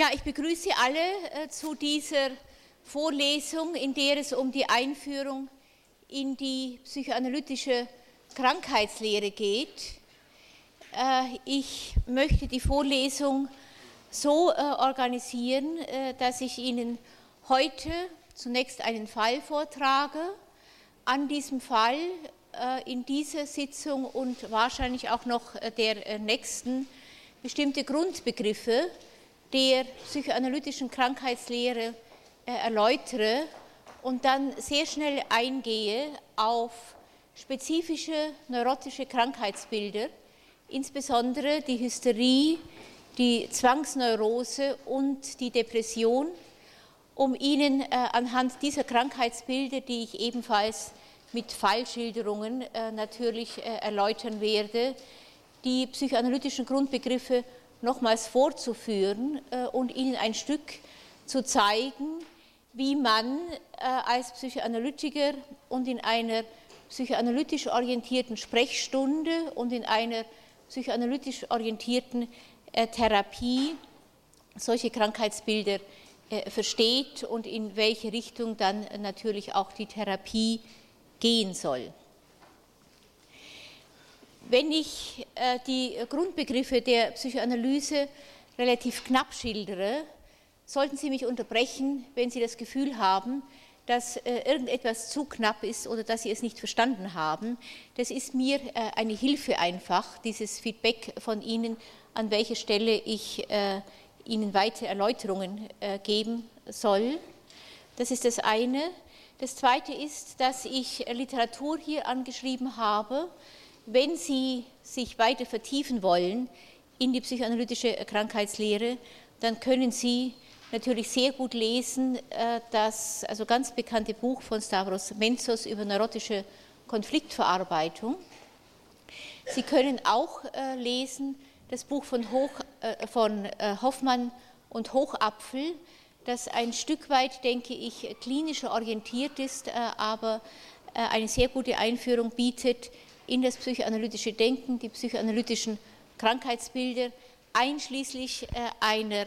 Ja, ich begrüße alle äh, zu dieser Vorlesung, in der es um die Einführung in die psychoanalytische Krankheitslehre geht. Äh, ich möchte die Vorlesung so äh, organisieren, dass ich Ihnen heute zunächst einen Fall vortrage. An diesem Fall in dieser Sitzung und wahrscheinlich auch noch der nächsten bestimmte Grundbegriffe der psychoanalytischen Krankheitslehre erläutere und dann sehr schnell eingehe auf spezifische neurotische Krankheitsbilder, insbesondere die Hysterie, die Zwangsneurose und die Depression, um Ihnen anhand dieser Krankheitsbilder, die ich ebenfalls mit Fallschilderungen äh, natürlich äh, erläutern werde, die psychoanalytischen Grundbegriffe nochmals vorzuführen äh, und Ihnen ein Stück zu zeigen, wie man als Psychoanalytiker und in einer psychoanalytisch orientierten Sprechstunde und in einer psychoanalytisch orientierten Therapie solche Krankheitsbilder versteht und in welche Richtung dann natürlich auch die Therapie gehen soll. Wenn ich äh, die Grundbegriffe der Psychoanalyse relativ knapp schildere, sollten Sie mich unterbrechen, wenn Sie das Gefühl haben, dass äh, irgendetwas zu knapp ist oder dass Sie es nicht verstanden haben. Das ist mir äh, eine Hilfe einfach, dieses Feedback von Ihnen, an welcher Stelle ich Ihnen weitere Erläuterungen geben soll. Das ist das eine. Das Zweite ist, dass ich Literatur hier angeschrieben habe. Wenn Sie sich weiter vertiefen wollen in die psychoanalytische Krankheitslehre, dann können Sie natürlich sehr gut lesen äh, das also ganz bekannte Buch von Stavros Menzos über neurotische Konfliktverarbeitung. Sie können auch äh, lesen das Buch von, Hoch, äh, von Hoffmann und Hochapfel das ein Stück weit, denke ich, klinischer orientiert ist, äh, aber äh, eine sehr gute Einführung bietet in das psychoanalytische Denken, die psychoanalytischen Krankheitsbilder, einschließlich äh, einer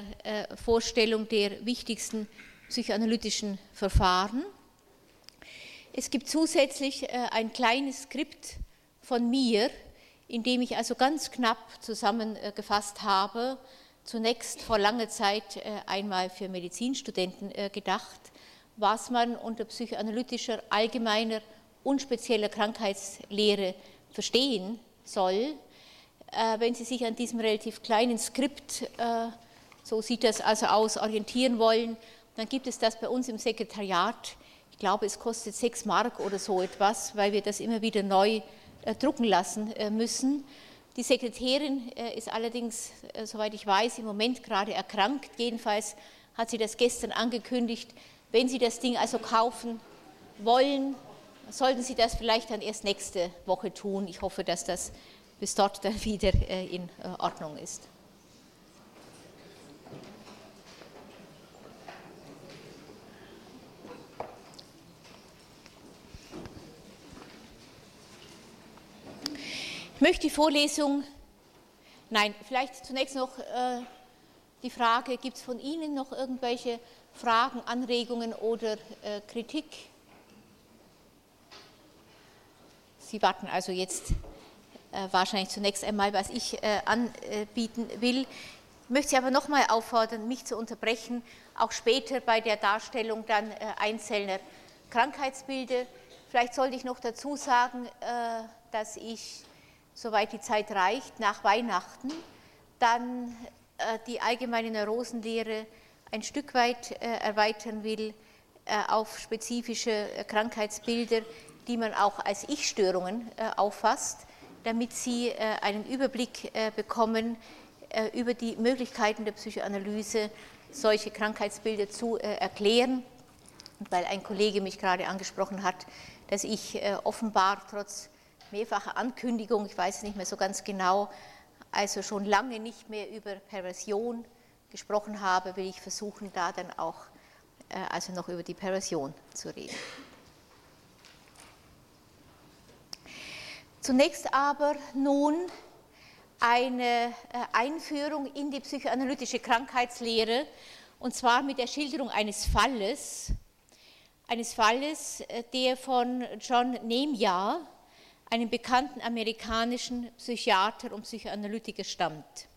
Vorstellung der wichtigsten psychoanalytischen Verfahren. Es gibt zusätzlich ein kleines Skript von mir, in dem ich also ganz knapp zusammengefasst habe, zunächst vor langer Zeit äh, einmal für Medizinstudenten äh, gedacht, was man unter psychoanalytischer allgemeiner und spezieller Krankheitslehre verstehen soll. Äh, wenn Sie sich an diesem relativ kleinen Skript, so sieht das also aus, orientieren wollen, dann gibt es das bei uns im Sekretariat. Ich glaube, es kostet sechs Mark oder so etwas, weil wir das immer wieder neu drucken lassen müssen. Die Sekretärin äh, ist allerdings, äh, soweit ich weiß, im Moment gerade erkrankt. Jedenfalls hat sie das gestern angekündigt. Wenn Sie das Ding also kaufen wollen, sollten Sie das vielleicht dann erst nächste Woche tun. Ich hoffe, dass das bis dort dann wieder äh, in Ordnung ist. möchte die Vorlesung, nein, vielleicht zunächst noch äh, die Frage, gibt es von Ihnen noch irgendwelche Fragen, Anregungen oder äh, Kritik? Sie warten also jetzt äh, wahrscheinlich zunächst einmal, was ich äh, anbieten will. Ich möchte Sie aber nochmal auffordern, mich zu unterbrechen, auch später bei der Darstellung dann äh, einzelner Krankheitsbilder. Vielleicht sollte ich noch dazu sagen, äh, dass ich soweit die Zeit reicht, nach Weihnachten dann äh, die allgemeine Neurosenlehre ein Stück weit äh, erweitern will auf spezifische Krankheitsbilder, die man auch als Ich-Störungen auffasst, damit Sie einen Überblick bekommen über die Möglichkeiten der Psychoanalyse, solche Krankheitsbilder zu erklären. Und weil ein Kollege mich gerade angesprochen hat, dass ich offenbar trotz mehrfache Ankündigung, ich weiß nicht mehr so ganz genau, also schon lange nicht mehr über Perversion gesprochen habe, will ich versuchen, da dann auch äh, also noch über die Perversion zu reden. Zunächst aber nun eine äh, Einführung in die psychoanalytische Krankheitslehre und zwar mit der Schilderung eines Falles, eines Falles, äh, der von John Nemja, einem bekannten amerikanischen Psychiater und Psychoanalytiker, stammt.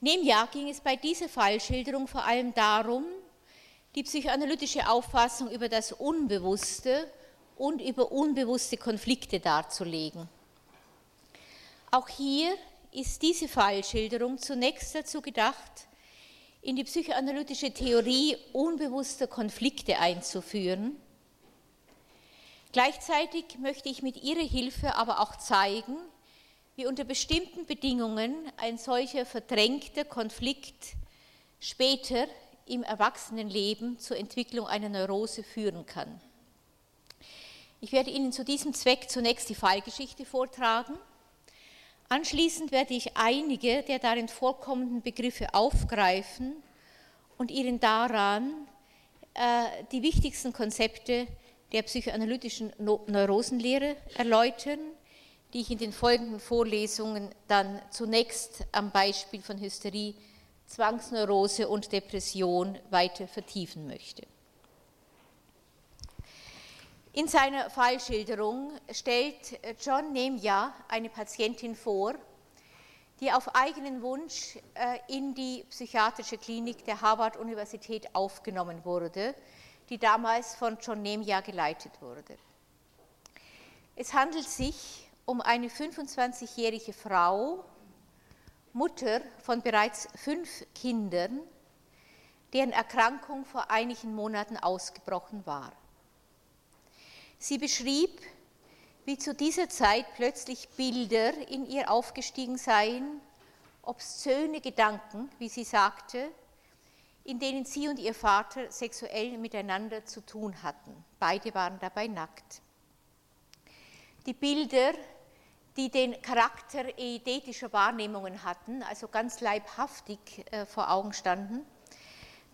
Nemja ging es bei dieser Fallschilderung vor allem darum, die psychoanalytische Auffassung über das Unbewusste und über unbewusste Konflikte darzulegen. Auch hier ist diese Fallschilderung zunächst dazu gedacht, in die psychoanalytische Theorie unbewusster Konflikte einzuführen. Gleichzeitig möchte ich mit ihrer Hilfe aber auch zeigen, wie unter bestimmten Bedingungen ein solcher verdrängter Konflikt später im Erwachsenenleben zur Entwicklung einer Neurose führen kann. Ich werde Ihnen zu diesem Zweck zunächst die Fallgeschichte vortragen Anschließend werde ich einige der darin vorkommenden Begriffe aufgreifen und Ihnen daran äh, die wichtigsten Konzepte der psychoanalytischen Neurosenlehre erläutern, die ich in den folgenden Vorlesungen dann zunächst am Beispiel von Hysterie, Zwangsneurose und Depression weiter vertiefen möchte. In seiner Fallschilderung stellt John Nemja eine Patientin vor, die auf eigenen Wunsch äh, in die psychiatrische Klinik der Harvard-Universität aufgenommen wurde, die damals von John Nemja geleitet wurde. Es handelt sich um eine 25-jährige Frau, Mutter von bereits fünf Kindern, deren Erkrankung vor einigen Monaten ausgebrochen war. Sie beschrieb, wie zu dieser Zeit plötzlich Bilder in ihr aufgestiegen seien, obszöne Gedanken, wie sie sagte, in denen sie und ihr Vater sexuell miteinander zu tun hatten. Beide waren dabei nackt. Die Bilder, die den Charakter eidetischer Wahrnehmungen hatten, also ganz leibhaftig äh, vor Augen standen,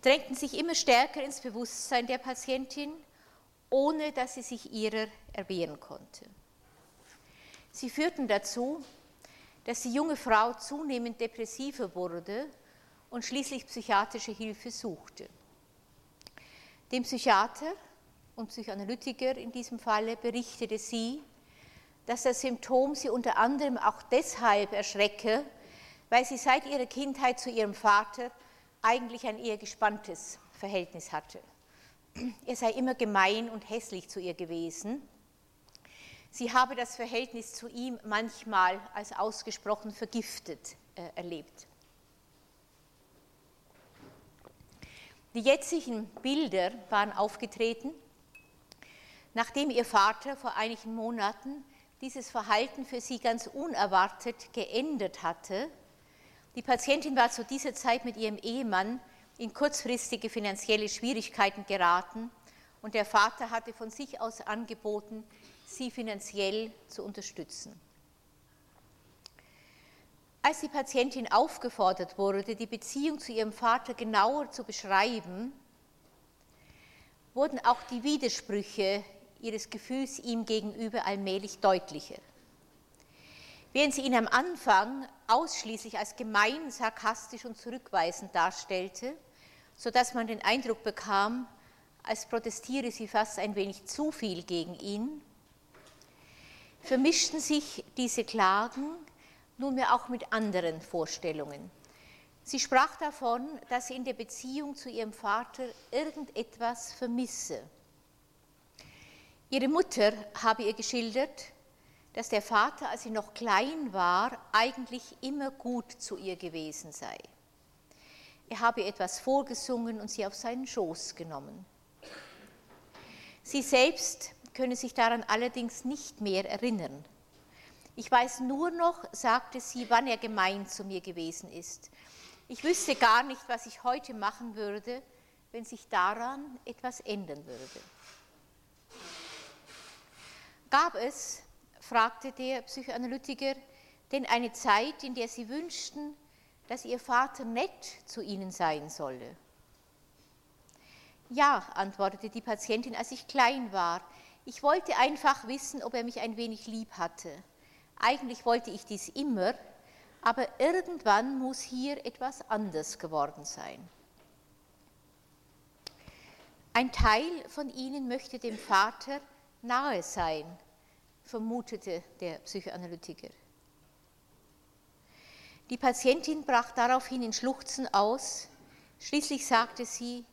drängten sich immer stärker ins Bewusstsein der Patientin ohne dass sie sich ihrer erwehren konnte. Sie führten dazu, dass die junge Frau zunehmend depressiver wurde und schließlich psychiatrische Hilfe suchte. Dem Psychiater und Psychoanalytiker in diesem Falle berichtete sie, dass das Symptom sie unter anderem auch deshalb erschrecke, weil sie seit ihrer Kindheit zu ihrem Vater eigentlich ein eher gespanntes Verhältnis hatte er sei immer gemein und hässlich zu ihr gewesen. Sie habe das Verhältnis zu ihm manchmal als ausgesprochen vergiftet äh, erlebt. Die jetzigen Bilder waren aufgetreten, nachdem ihr Vater vor einigen Monaten dieses Verhalten für sie ganz unerwartet geändert hatte. Die Patientin war zu dieser Zeit mit ihrem Ehemann in kurzfristige finanzielle Schwierigkeiten geraten und der Vater hatte von sich aus angeboten, sie finanziell zu unterstützen. Als die Patientin aufgefordert wurde, die Beziehung zu ihrem Vater genauer zu beschreiben, wurden auch die Widersprüche ihres Gefühls ihm gegenüber allmählich deutlicher. Während sie ihn am Anfang ausschließlich als gemein, sarkastisch und zurückweisend darstellte, sodass man den Eindruck bekam, als protestiere sie fast ein wenig zu viel gegen ihn, vermischten sich diese Klagen nunmehr auch mit anderen Vorstellungen. Sie sprach davon, dass sie in der Beziehung zu ihrem Vater irgendetwas vermisse. Ihre Mutter habe ihr geschildert, dass der Vater, als sie noch klein war, eigentlich immer gut zu ihr gewesen sei. Er habe etwas vorgesungen und sie auf seinen Schoß genommen. Sie selbst könne sich daran allerdings nicht mehr erinnern. Ich weiß nur noch, sagte sie, wann er gemein zu mir gewesen ist. Ich wüsste gar nicht, was ich heute machen würde, wenn sich daran etwas ändern würde. Gab es, fragte der Psychoanalytiker, denn eine Zeit, in der Sie wünschten, dass ihr Vater nett zu ihnen sein solle. Ja, antwortete die Patientin, als ich klein war. Ich wollte einfach wissen, ob er mich ein wenig lieb hatte. Eigentlich wollte ich dies immer, aber irgendwann muss hier etwas anders geworden sein. Ein Teil von ihnen möchte dem Vater nahe sein, vermutete der Psychoanalytiker. Die Patientin brach daraufhin in Schluchzen aus. Schließlich sagte sie,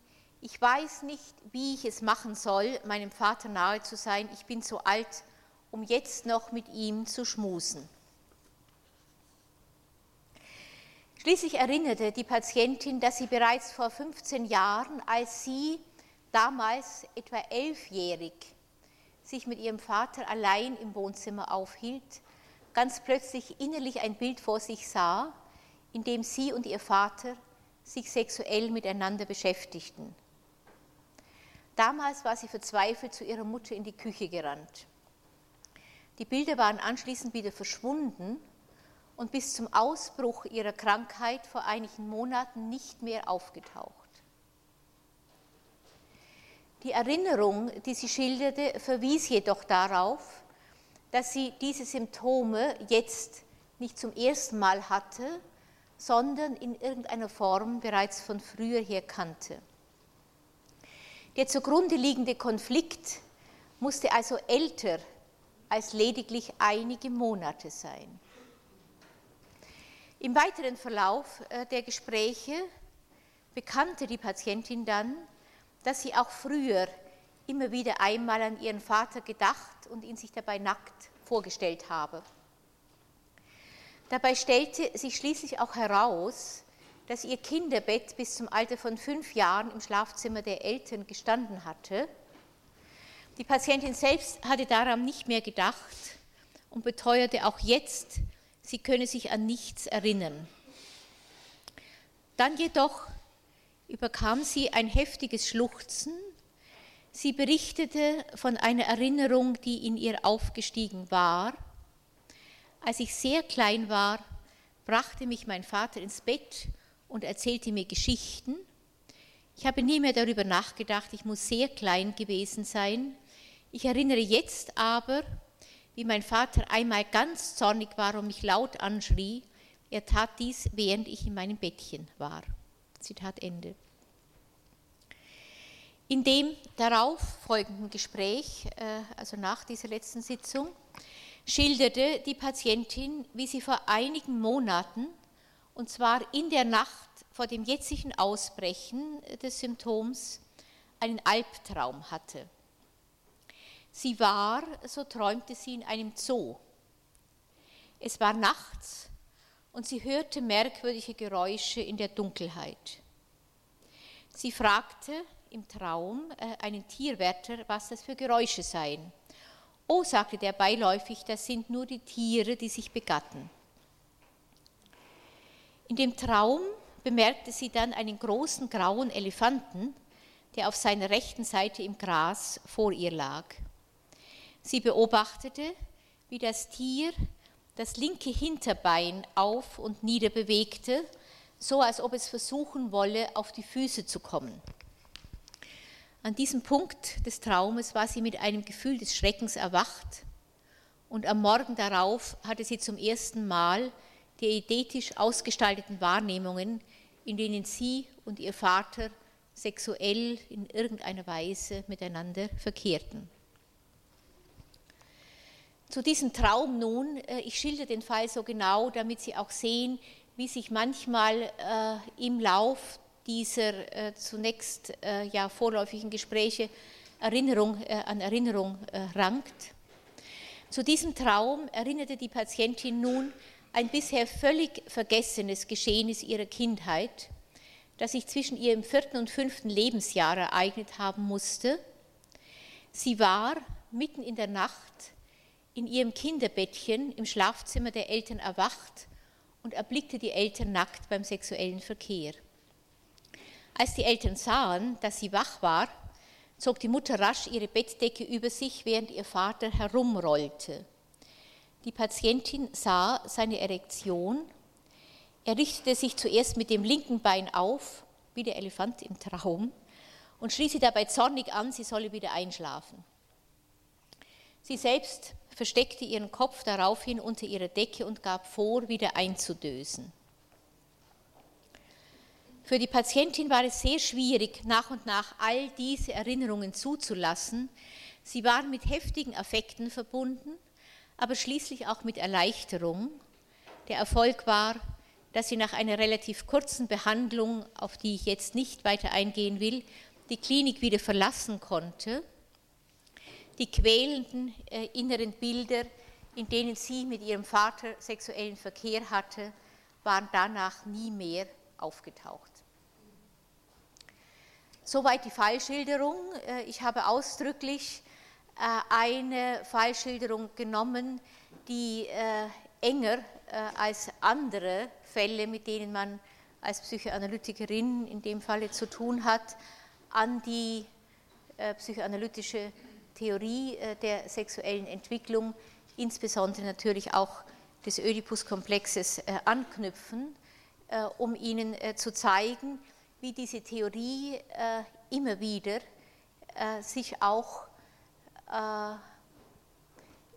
ich weiß nicht, wie ich es machen soll, meinem Vater nahe zu sein. Ich bin zu alt, um jetzt noch mit ihm zu schmusen. Schließlich erinnerte die Patientin, dass sie bereits vor 15 Jahren, als sie damals etwa elfjährig sich mit ihrem Vater allein im Wohnzimmer aufhielt, ganz plötzlich innerlich ein Bild vor sich sah, in dem sie und ihr Vater sich sexuell miteinander beschäftigten. Damals war sie verzweifelt zu ihrer Mutter in die Küche gerannt. Die Bilder waren anschließend wieder verschwunden und bis zum Ausbruch ihrer Krankheit vor einigen Monaten nicht mehr aufgetaucht. Die Erinnerung, die sie schilderte, verwies jedoch darauf, dass sie diese Symptome jetzt nicht zum ersten Mal hatte, sondern in irgendeiner Form bereits von früher her kannte. Der zugrunde liegende Konflikt musste also älter als lediglich einige Monate sein. Im weiteren Verlauf äh, der Gespräche bekannte die Patientin dann, dass sie auch früher immer wieder einmal an ihren Vater gedacht und ihn sich dabei nackt vorgestellt habe. Dabei stellte sich schließlich auch heraus, dass ihr Kinderbett bis zum Alter von fünf Jahren im Schlafzimmer der Eltern gestanden hatte. Die Patientin selbst hatte daran nicht mehr gedacht und beteuerte auch jetzt, sie könne sich an nichts erinnern. Dann jedoch überkam sie ein heftiges Schluchzen. Sie berichtete von einer Erinnerung, die in ihr aufgestiegen war. Als ich sehr klein war, brachte mich mein Vater ins Bett und erzählte mir Geschichten. Ich habe nie mehr darüber nachgedacht, ich muss sehr klein gewesen sein. Ich erinnere jetzt aber, wie mein Vater einmal ganz zornig war und mich laut anschrie. Er tat dies, während ich in meinem Bettchen war. Zitat Ende. In dem darauf folgenden Gespräch, äh, also nach dieser letzten Sitzung, schilderte die Patientin, wie sie vor einigen Monaten, und zwar in der Nacht vor dem jetzigen Ausbrechen des Symptoms, einen Albtraum hatte. Sie war, so träumte sie, in einem Zoo. Es war nachts und sie hörte merkwürdige Geräusche in der Dunkelheit. Sie fragte im Traum äh, einen Tierwärter, was das für Geräusche seien. Oh, sagte der beiläufig, das sind nur die Tiere, die sich begatten. In dem Traum bemerkte sie dann einen großen grauen Elefanten, der auf seiner rechten Seite im Gras vor ihr lag. Sie beobachtete, wie das Tier das linke Hinterbein auf und nieder bewegte, so als ob es versuchen wolle, auf die Füße zu kommen. An diesem Punkt des Traumes war sie mit einem Gefühl des Schreckens erwacht und am Morgen darauf hatte sie zum ersten Mal die idetisch ausgestalteten Wahrnehmungen, in denen sie und ihr Vater sexuell in irgendeiner Weise miteinander verkehrten. Zu diesem Traum nun, äh, ich schilder den Fall so genau, damit Sie auch sehen, wie sich manchmal äh, im Lauf dieser äh, zunächst äh, ja vorläufigen Gespräche Erinnerung äh, an Erinnerung äh, rankt. Zu diesem Traum erinnerte die Patientin nun ein bisher völlig vergessenes Geschehnis ihrer Kindheit, das sich zwischen ihrem vierten und fünften Lebensjahr ereignet haben musste. Sie war mitten in der Nacht in ihrem Kinderbettchen im Schlafzimmer der Eltern erwacht und erblickte die Eltern nackt beim sexuellen Verkehr. Als die Eltern sahen, dass sie wach war, zog die Mutter rasch ihre Bettdecke über sich, während ihr Vater herumrollte. Die Patientin sah seine Erektion. Er richtete sich zuerst mit dem linken Bein auf, wie der Elefant im Traum, und schrie sie dabei zornig an, sie solle wieder einschlafen. Sie selbst versteckte ihren Kopf daraufhin unter ihrer Decke und gab vor, wieder einzudösen. Für die Patientin war es sehr schwierig, nach und nach all diese Erinnerungen zuzulassen. Sie waren mit heftigen Affekten verbunden, aber schließlich auch mit Erleichterung. Der Erfolg war, dass sie nach einer relativ kurzen Behandlung, auf die ich jetzt nicht weiter eingehen will, die Klinik wieder verlassen konnte. Die quälenden äh, inneren Bilder, in denen sie mit ihrem Vater sexuellen Verkehr hatte, waren danach nie mehr aufgetaucht. Soweit die Fallschilderung. Äh, ich habe ausdrücklich äh, eine Fallschilderung genommen, die äh, enger als andere Fälle, mit denen man als Psychoanalytikerin in dem Falle zu tun hat, an die psychoanalytische Theorie der sexuellen Entwicklung, insbesondere natürlich auch des Oedipus-Komplexes, anknüpfen, um Ihnen zu zeigen, wie diese Theorie äh, immer wieder äh, sich auch äh,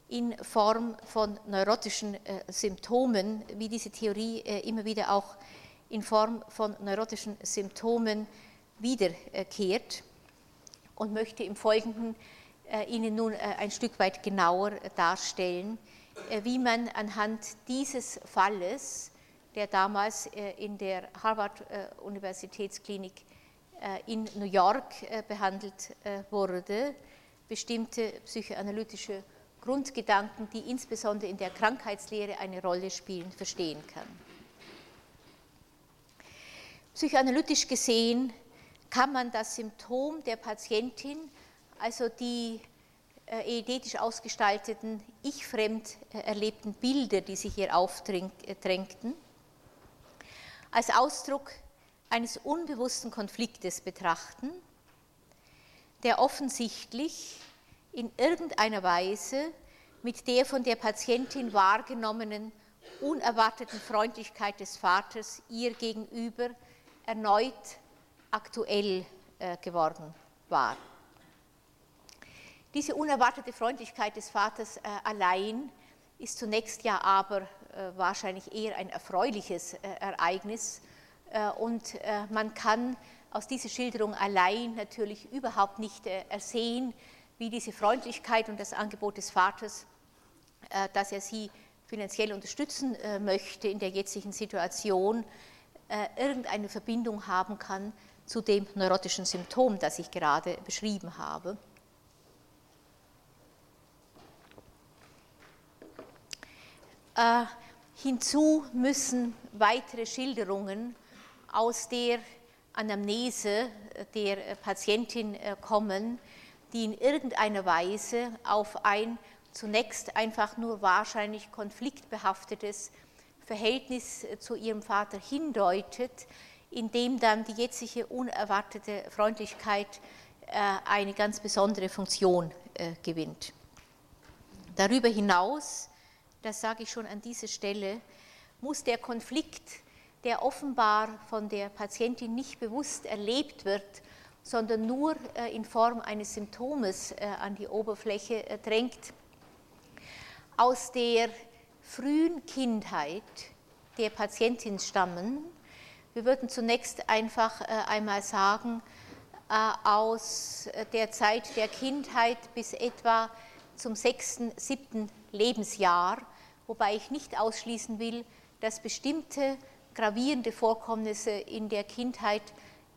in Form von neurotischen äh, Symptomen, wie diese Theorie äh, immer wieder auch in Form von neurotischen Symptomen wiederkehrt und möchte im Folgenden Ihnen nun ein Stück weit genauer darstellen, wie man anhand dieses Falles der damals äh, in der Harvard-Universitätsklinik äh, in New York äh, behandelt wurde, bestimmte psychoanalytische Grundgedanken, die insbesondere in der Krankheitslehre eine Rolle spielen, verstehen kann. Psychoanalytisch gesehen kann man das Symptom der Patientin, also die eidetisch ausgestalteten, ich-fremd erlebten Bilder, die sich hier aufdrängten, als Ausdruck eines unbewussten Konfliktes betrachten, der offensichtlich in irgendeiner Weise mit der von der Patientin wahrgenommenen unerwarteten Freundlichkeit des Vaters ihr gegenüber erneut aktuell äh, geworden war. Diese unerwartete Freundlichkeit des Vaters äh, allein ist zunächst ja aber wahrscheinlich eher ein erfreuliches äh, Ereignis äh, und man kann aus dieser Schilderung allein natürlich überhaupt nicht ersehen, wie diese Freundlichkeit und das Angebot des Vaters, dass er sie finanziell unterstützen möchte in der jetzigen Situation, irgendeine Verbindung haben kann zu dem neurotischen Symptom, das ich gerade beschrieben habe. Äh, hinzu müssen weitere Schilderungen aus der Anamnese der Patientin äh, kommen, die in irgendeiner Weise auf ein zunächst einfach nur wahrscheinlich konfliktbehaftetes Verhältnis äh, zu ihrem Vater hindeutet, in dem dann die jetzige unerwartete Freundlichkeit eine ganz besondere Funktion gewinnt. Darüber hinaus das sage ich schon an dieser Stelle, muss der Konflikt, der offenbar von der Patientin nicht bewusst erlebt wird, sondern nur äh, in Form eines Symptomes äh, an die Oberfläche äh, drängt, aus der frühen Kindheit der Patientin stammen. Wir würden zunächst einfach einmal sagen, aus der Zeit der Kindheit bis etwa zum sechsten, siebten Lebensjahr wobei ich nicht ausschließen will, dass bestimmte gravierende Vorkommnisse in der Kindheit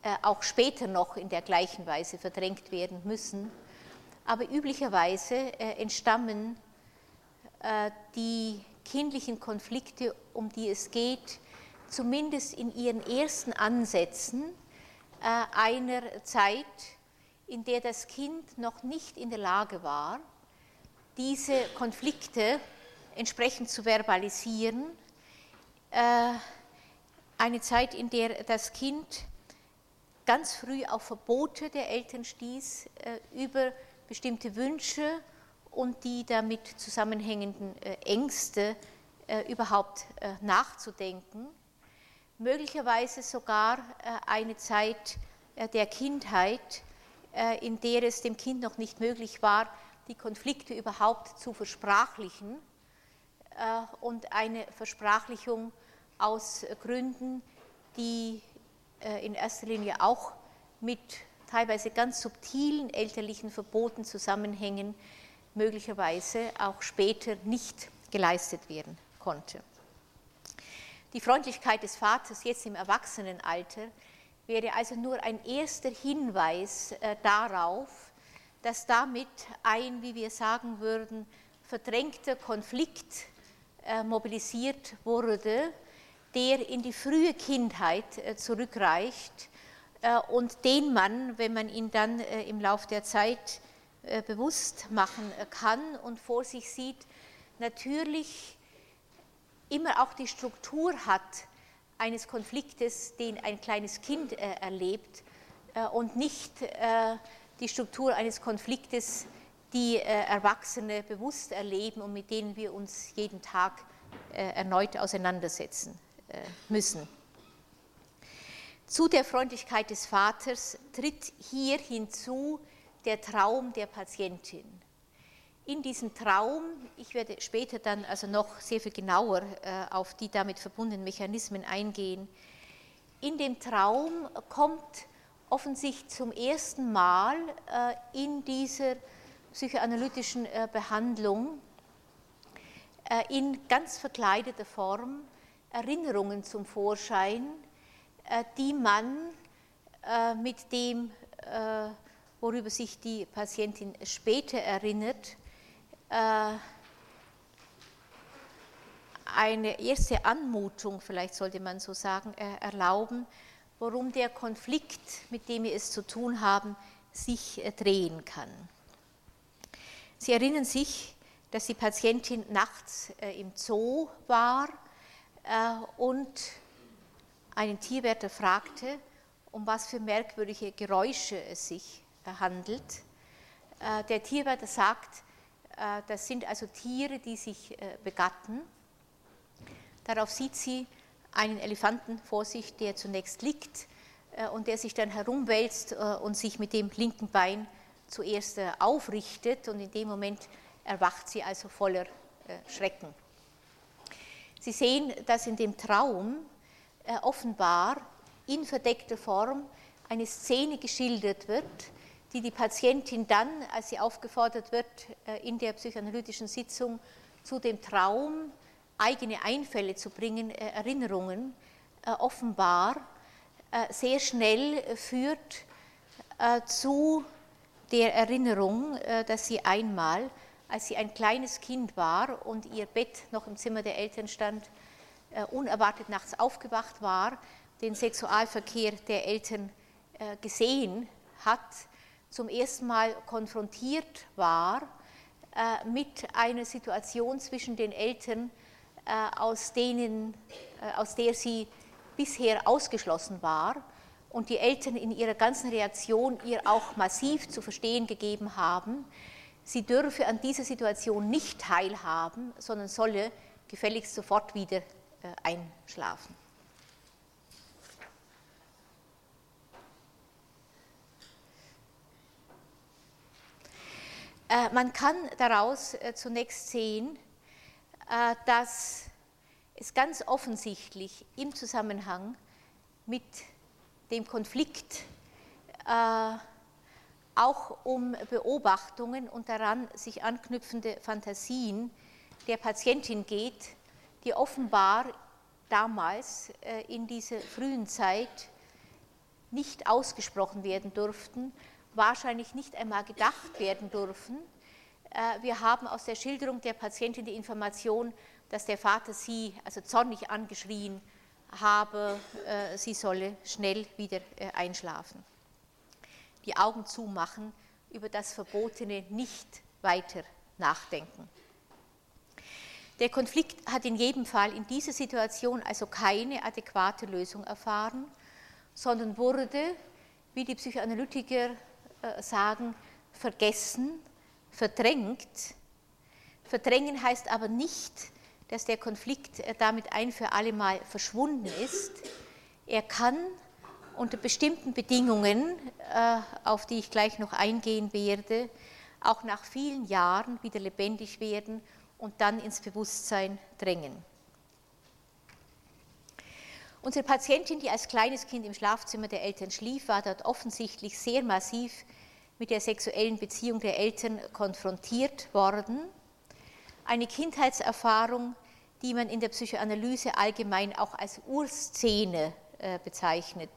äh, auch später noch in der gleichen Weise verdrängt werden müssen. Aber üblicherweise äh, entstammen äh, die kindlichen Konflikte, um die es geht, zumindest in ihren ersten Ansätzen einer Zeit, in der das Kind noch nicht in der Lage war, diese Konflikte entsprechend zu verbalisieren. Äh, eine Zeit, in der das Kind ganz früh auf Verbote der Eltern stieß, äh, über bestimmte Wünsche und die damit zusammenhängenden äh, Ängste überhaupt nachzudenken. Möglicherweise sogar eine Zeit der Kindheit, in der es dem Kind noch nicht möglich war, die Konflikte überhaupt zu versprachlichen und eine Versprachlichung aus Gründen, die äh, in erster Linie auch mit teilweise ganz subtilen elterlichen Verboten zusammenhängen, möglicherweise auch später nicht geleistet werden konnte. Die Freundlichkeit des Vaters jetzt im Erwachsenenalter wäre also nur ein erster Hinweis äh, darauf, dass damit ein, wie wir sagen würden, verdrängter Konflikt äh, mobilisiert wurde, der in die frühe Kindheit äh, zurückreicht und den man, wenn man ihn dann im Laufe der Zeit bewusst machen kann und vor sich sieht, natürlich immer auch die Struktur hat eines Konfliktes, den ein kleines Kind äh, erlebt äh, und nicht äh, die Struktur eines Konfliktes, die äh, Erwachsene bewusst erleben und mit denen wir uns jeden Tag äh, erneut auseinandersetzen äh, müssen. Zu der Freundlichkeit des Vaters tritt hier hinzu der Traum der Patientin in diesem Traum, ich werde später dann also noch sehr viel genauer auf die damit verbundenen Mechanismen eingehen, in dem Traum kommt offensichtlich zum ersten Mal in dieser psychoanalytischen äh, Behandlung in ganz verkleideter Form Erinnerungen zum Vorschein, die man mit dem, worüber sich die Patientin später erinnert, äh, eine erste Anmutung, vielleicht sollte man so sagen, äh, erlauben, worum der Konflikt, mit dem wir es zu tun haben, sich äh, drehen kann. Sie erinnern sich, dass die Patientin nachts im Zoo war und einen Tierwärter fragte, um was für merkwürdige Geräusche es sich handelt. Der Tierwärter sagt, äh, das sind also Tiere, die sich äh, begatten. Darauf sieht sie einen Elefanten vor sich, der zunächst liegt äh, und der sich dann herumwälzt und sich mit dem linken Bein zuerst aufrichtet und in dem Moment erwacht sie also voller Schrecken. Sie sehen, dass in dem Traum offenbar in verdeckter Form eine Szene geschildert wird, die die Patientin dann, als sie aufgefordert wird, äh, in der psychoanalytischen Sitzung zu dem Traum eigene Einfälle zu bringen, äh, Erinnerungen, äh, offenbar sehr schnell führt zu der Erinnerung, dass sie einmal, als sie ein kleines Kind war und ihr Bett noch im Zimmer der Eltern stand, unerwartet nachts aufgewacht war, den Sexualverkehr der Eltern gesehen hat zum ersten Mal konfrontiert war äh, mit einer Situation zwischen den Eltern, äh, aus, denen, äh, aus der sie bisher ausgeschlossen war und die Eltern in ihrer ganzen Reaktion ihr auch massiv zu verstehen gegeben haben, sie dürfe an dieser Situation nicht teilhaben, sondern solle gefälligst sofort wieder einschlafen. Äh, man kann daraus äh, zunächst sehen, äh, dass es ganz offensichtlich im Zusammenhang mit dem Konflikt auch um Beobachtungen und daran sich anknüpfende Fantasien der Patientin geht, die offenbar damals in dieser frühen Zeit nicht ausgesprochen werden durften, wahrscheinlich nicht einmal gedacht werden dürfen. Äh, wir haben aus der Schilderung der Patientin die Information, dass der Vater sie also zornig angeschrien habe, äh, sie solle schnell wieder äh, einschlafen. Die Augen zumachen, über das Verbotene nicht weiter nachdenken. Der Konflikt hat in jedem Fall in dieser Situation also keine adäquate Lösung erfahren, sondern wurde, wie die Psychoanalytiker äh, sagen, vergessen, verdrängt. Verdrängen heißt aber nicht, dass der Konflikt äh, damit ein für alle Mal verschwunden ist. Er kann unter bestimmten Bedingungen, äh, auf die ich gleich noch eingehen werde, auch nach vielen Jahren wieder lebendig werden und dann ins Bewusstsein drängen. Unsere Patientin, die als kleines Kind im Schlafzimmer der Eltern schlief, war dort offensichtlich sehr massiv mit der sexuellen Beziehung der Eltern konfrontiert worden. Eine Kindheitserfahrung, die man in der Psychoanalyse allgemein auch als Urszene äh, bezeichnet.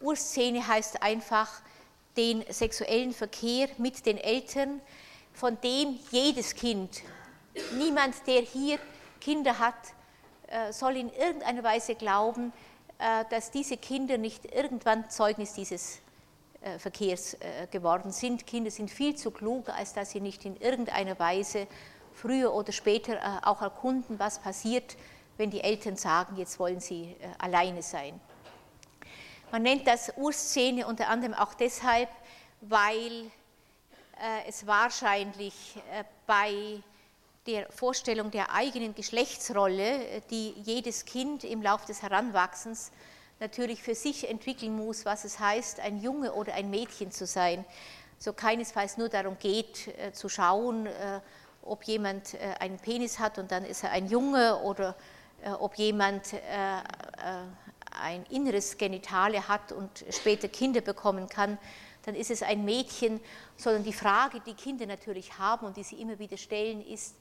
Urszene heißt einfach den sexuellen Verkehr mit den Eltern, von dem jedes Kind, niemand, der hier Kinder hat, äh, soll in irgendeiner Weise glauben, äh, dass diese Kinder nicht irgendwann Zeugnis dieses Verkehrs geworden sind. Kinder sind viel zu klug, als dass sie nicht in irgendeiner Weise früher oder später auch erkunden, was passiert, wenn die Eltern sagen, jetzt wollen sie alleine sein. Man nennt das Urszene unter anderem auch deshalb, weil äh, es wahrscheinlich äh, bei der Vorstellung der eigenen Geschlechtsrolle, äh, die jedes Kind im Laufe des Heranwachsens natürlich für sich entwickeln muss, was es heißt, ein Junge oder ein Mädchen zu sein. So keinesfalls nur darum geht, äh, zu schauen, äh, ob jemand äh, einen Penis hat und dann ist er ein Junge oder ob jemand ein inneres Genitale hat und später Kinder bekommen kann, dann ist es ein Mädchen, sondern die Frage, die Kinder natürlich haben und die sie immer wieder stellen, ist,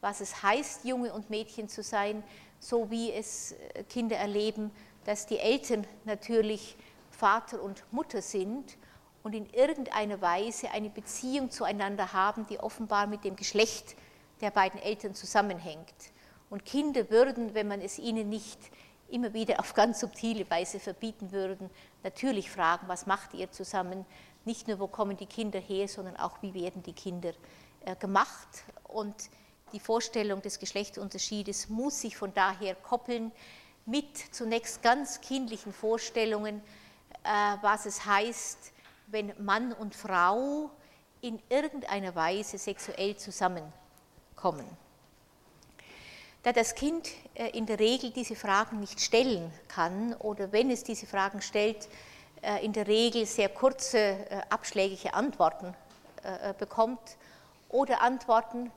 was es heißt, Junge und Mädchen zu sein, so wie es äh, Kinder erleben, dass die Eltern natürlich Vater und Mutter sind und in irgendeiner Weise eine Beziehung zueinander haben, die offenbar mit dem Geschlecht der beiden Eltern zusammenhängt. Und Kinder würden, wenn man es ihnen nicht immer wieder auf ganz subtile Weise verbieten würden, natürlich fragen, was macht ihr zusammen? Nicht nur, wo kommen die Kinder her, sondern auch, wie werden die Kinder äh, gemacht? Und die Vorstellung des Geschlechtsunterschiedes muss sich von daher koppeln mit zunächst ganz kindlichen Vorstellungen, äh, was es heißt, wenn Mann und Frau in irgendeiner Weise sexuell zusammenkommen. Da das Kind äh, in der Regel diese Fragen nicht stellen kann oder wenn es diese Fragen stellt, äh, in der Regel sehr kurze, äh, abschlägige Antworten bekommt oder Antworten,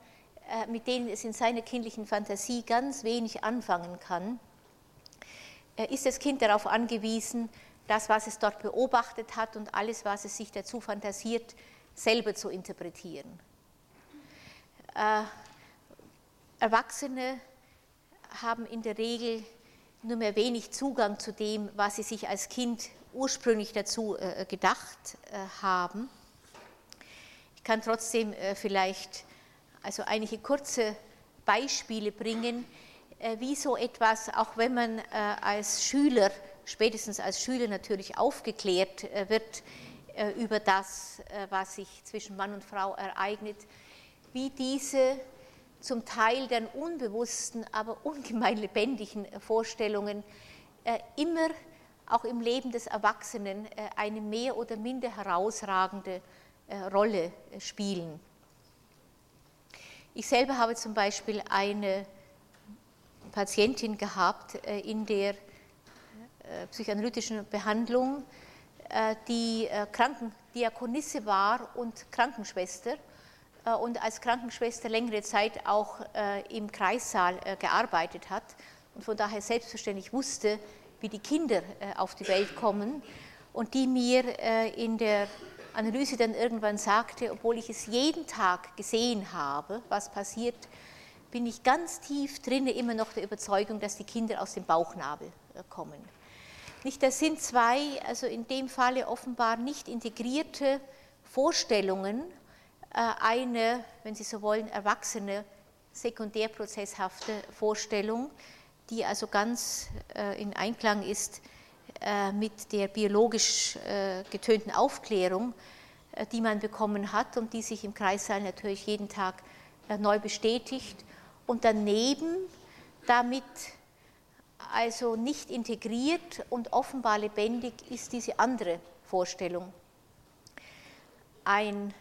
mit denen es in seiner kindlichen Fantasie ganz wenig anfangen kann, ist das Kind darauf angewiesen, das, was es dort beobachtet hat und alles, was es sich dazu fantasiert, selber zu interpretieren. Erwachsene haben in der Regel nur mehr wenig Zugang zu dem, was sie sich als Kind ursprünglich dazu äh, gedacht äh, haben. Ich kann trotzdem äh, vielleicht also einige kurze Beispiele bringen, wie so etwas, auch wenn man als Schüler, spätestens als Schüler natürlich aufgeklärt wird über das, was sich zwischen Mann und Frau ereignet, wie diese zum Teil dann unbewussten, aber ungemein lebendigen Vorstellungen äh, immer auch im Leben des Erwachsenen äh, eine mehr oder minder herausragende äh, Rolle spielen. Ich selber habe zum Beispiel eine Patientin gehabt in der psychoanalytischen Behandlung, die Krankendiakonisse war und Krankenschwester äh, und als Krankenschwester längere Zeit auch äh, im Kreissaal äh, gearbeitet hat und von daher selbstverständlich wusste, wie die Kinder auf die Welt kommen und die mir in der Analyse dann irgendwann sagte, obwohl ich es jeden Tag gesehen habe, was passiert, bin ich ganz tief drinne immer noch der Überzeugung, dass die Kinder aus dem Bauchnabel kommen. Nicht, das sind zwei, also in dem Falle offenbar nicht integrierte Vorstellungen äh, eine, wenn Sie so wollen, erwachsene, sekundärprozesshafte Vorstellung, die also ganz äh, in Einklang ist äh, mit der biologisch getönten Aufklärung, die man bekommen hat und die sich im Kreissaal natürlich jeden Tag neu bestätigt. Und daneben damit also nicht integriert und offenbar lebendig ist diese andere Vorstellung. Ein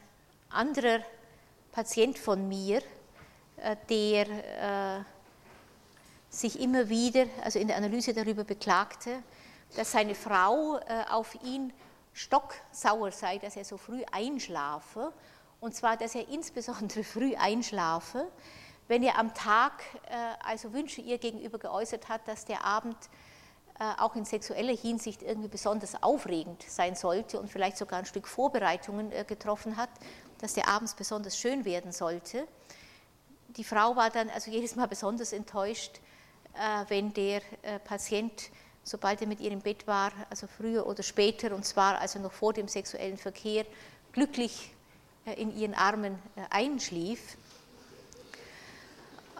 anderer Patient von mir, äh, der äh, sich immer wieder, also in der Analyse darüber beklagte, dass seine Frau äh, auf ihn stocksauer sei, dass er so früh einschlafe und zwar, dass er insbesondere früh einschlafe. Wenn er am Tag also Wünsche ihr gegenüber geäußert hat, dass der Abend auch in sexueller Hinsicht irgendwie besonders aufregend sein sollte und vielleicht sogar ein Stück Vorbereitungen getroffen hat, dass der abends besonders schön werden sollte. Die Frau war dann also jedes Mal besonders enttäuscht, wenn der Patient sobald er mit ihr im Bett war, also früher oder später, und zwar also noch vor dem sexuellen Verkehr, glücklich äh, in ihren Armen äh, einschlief.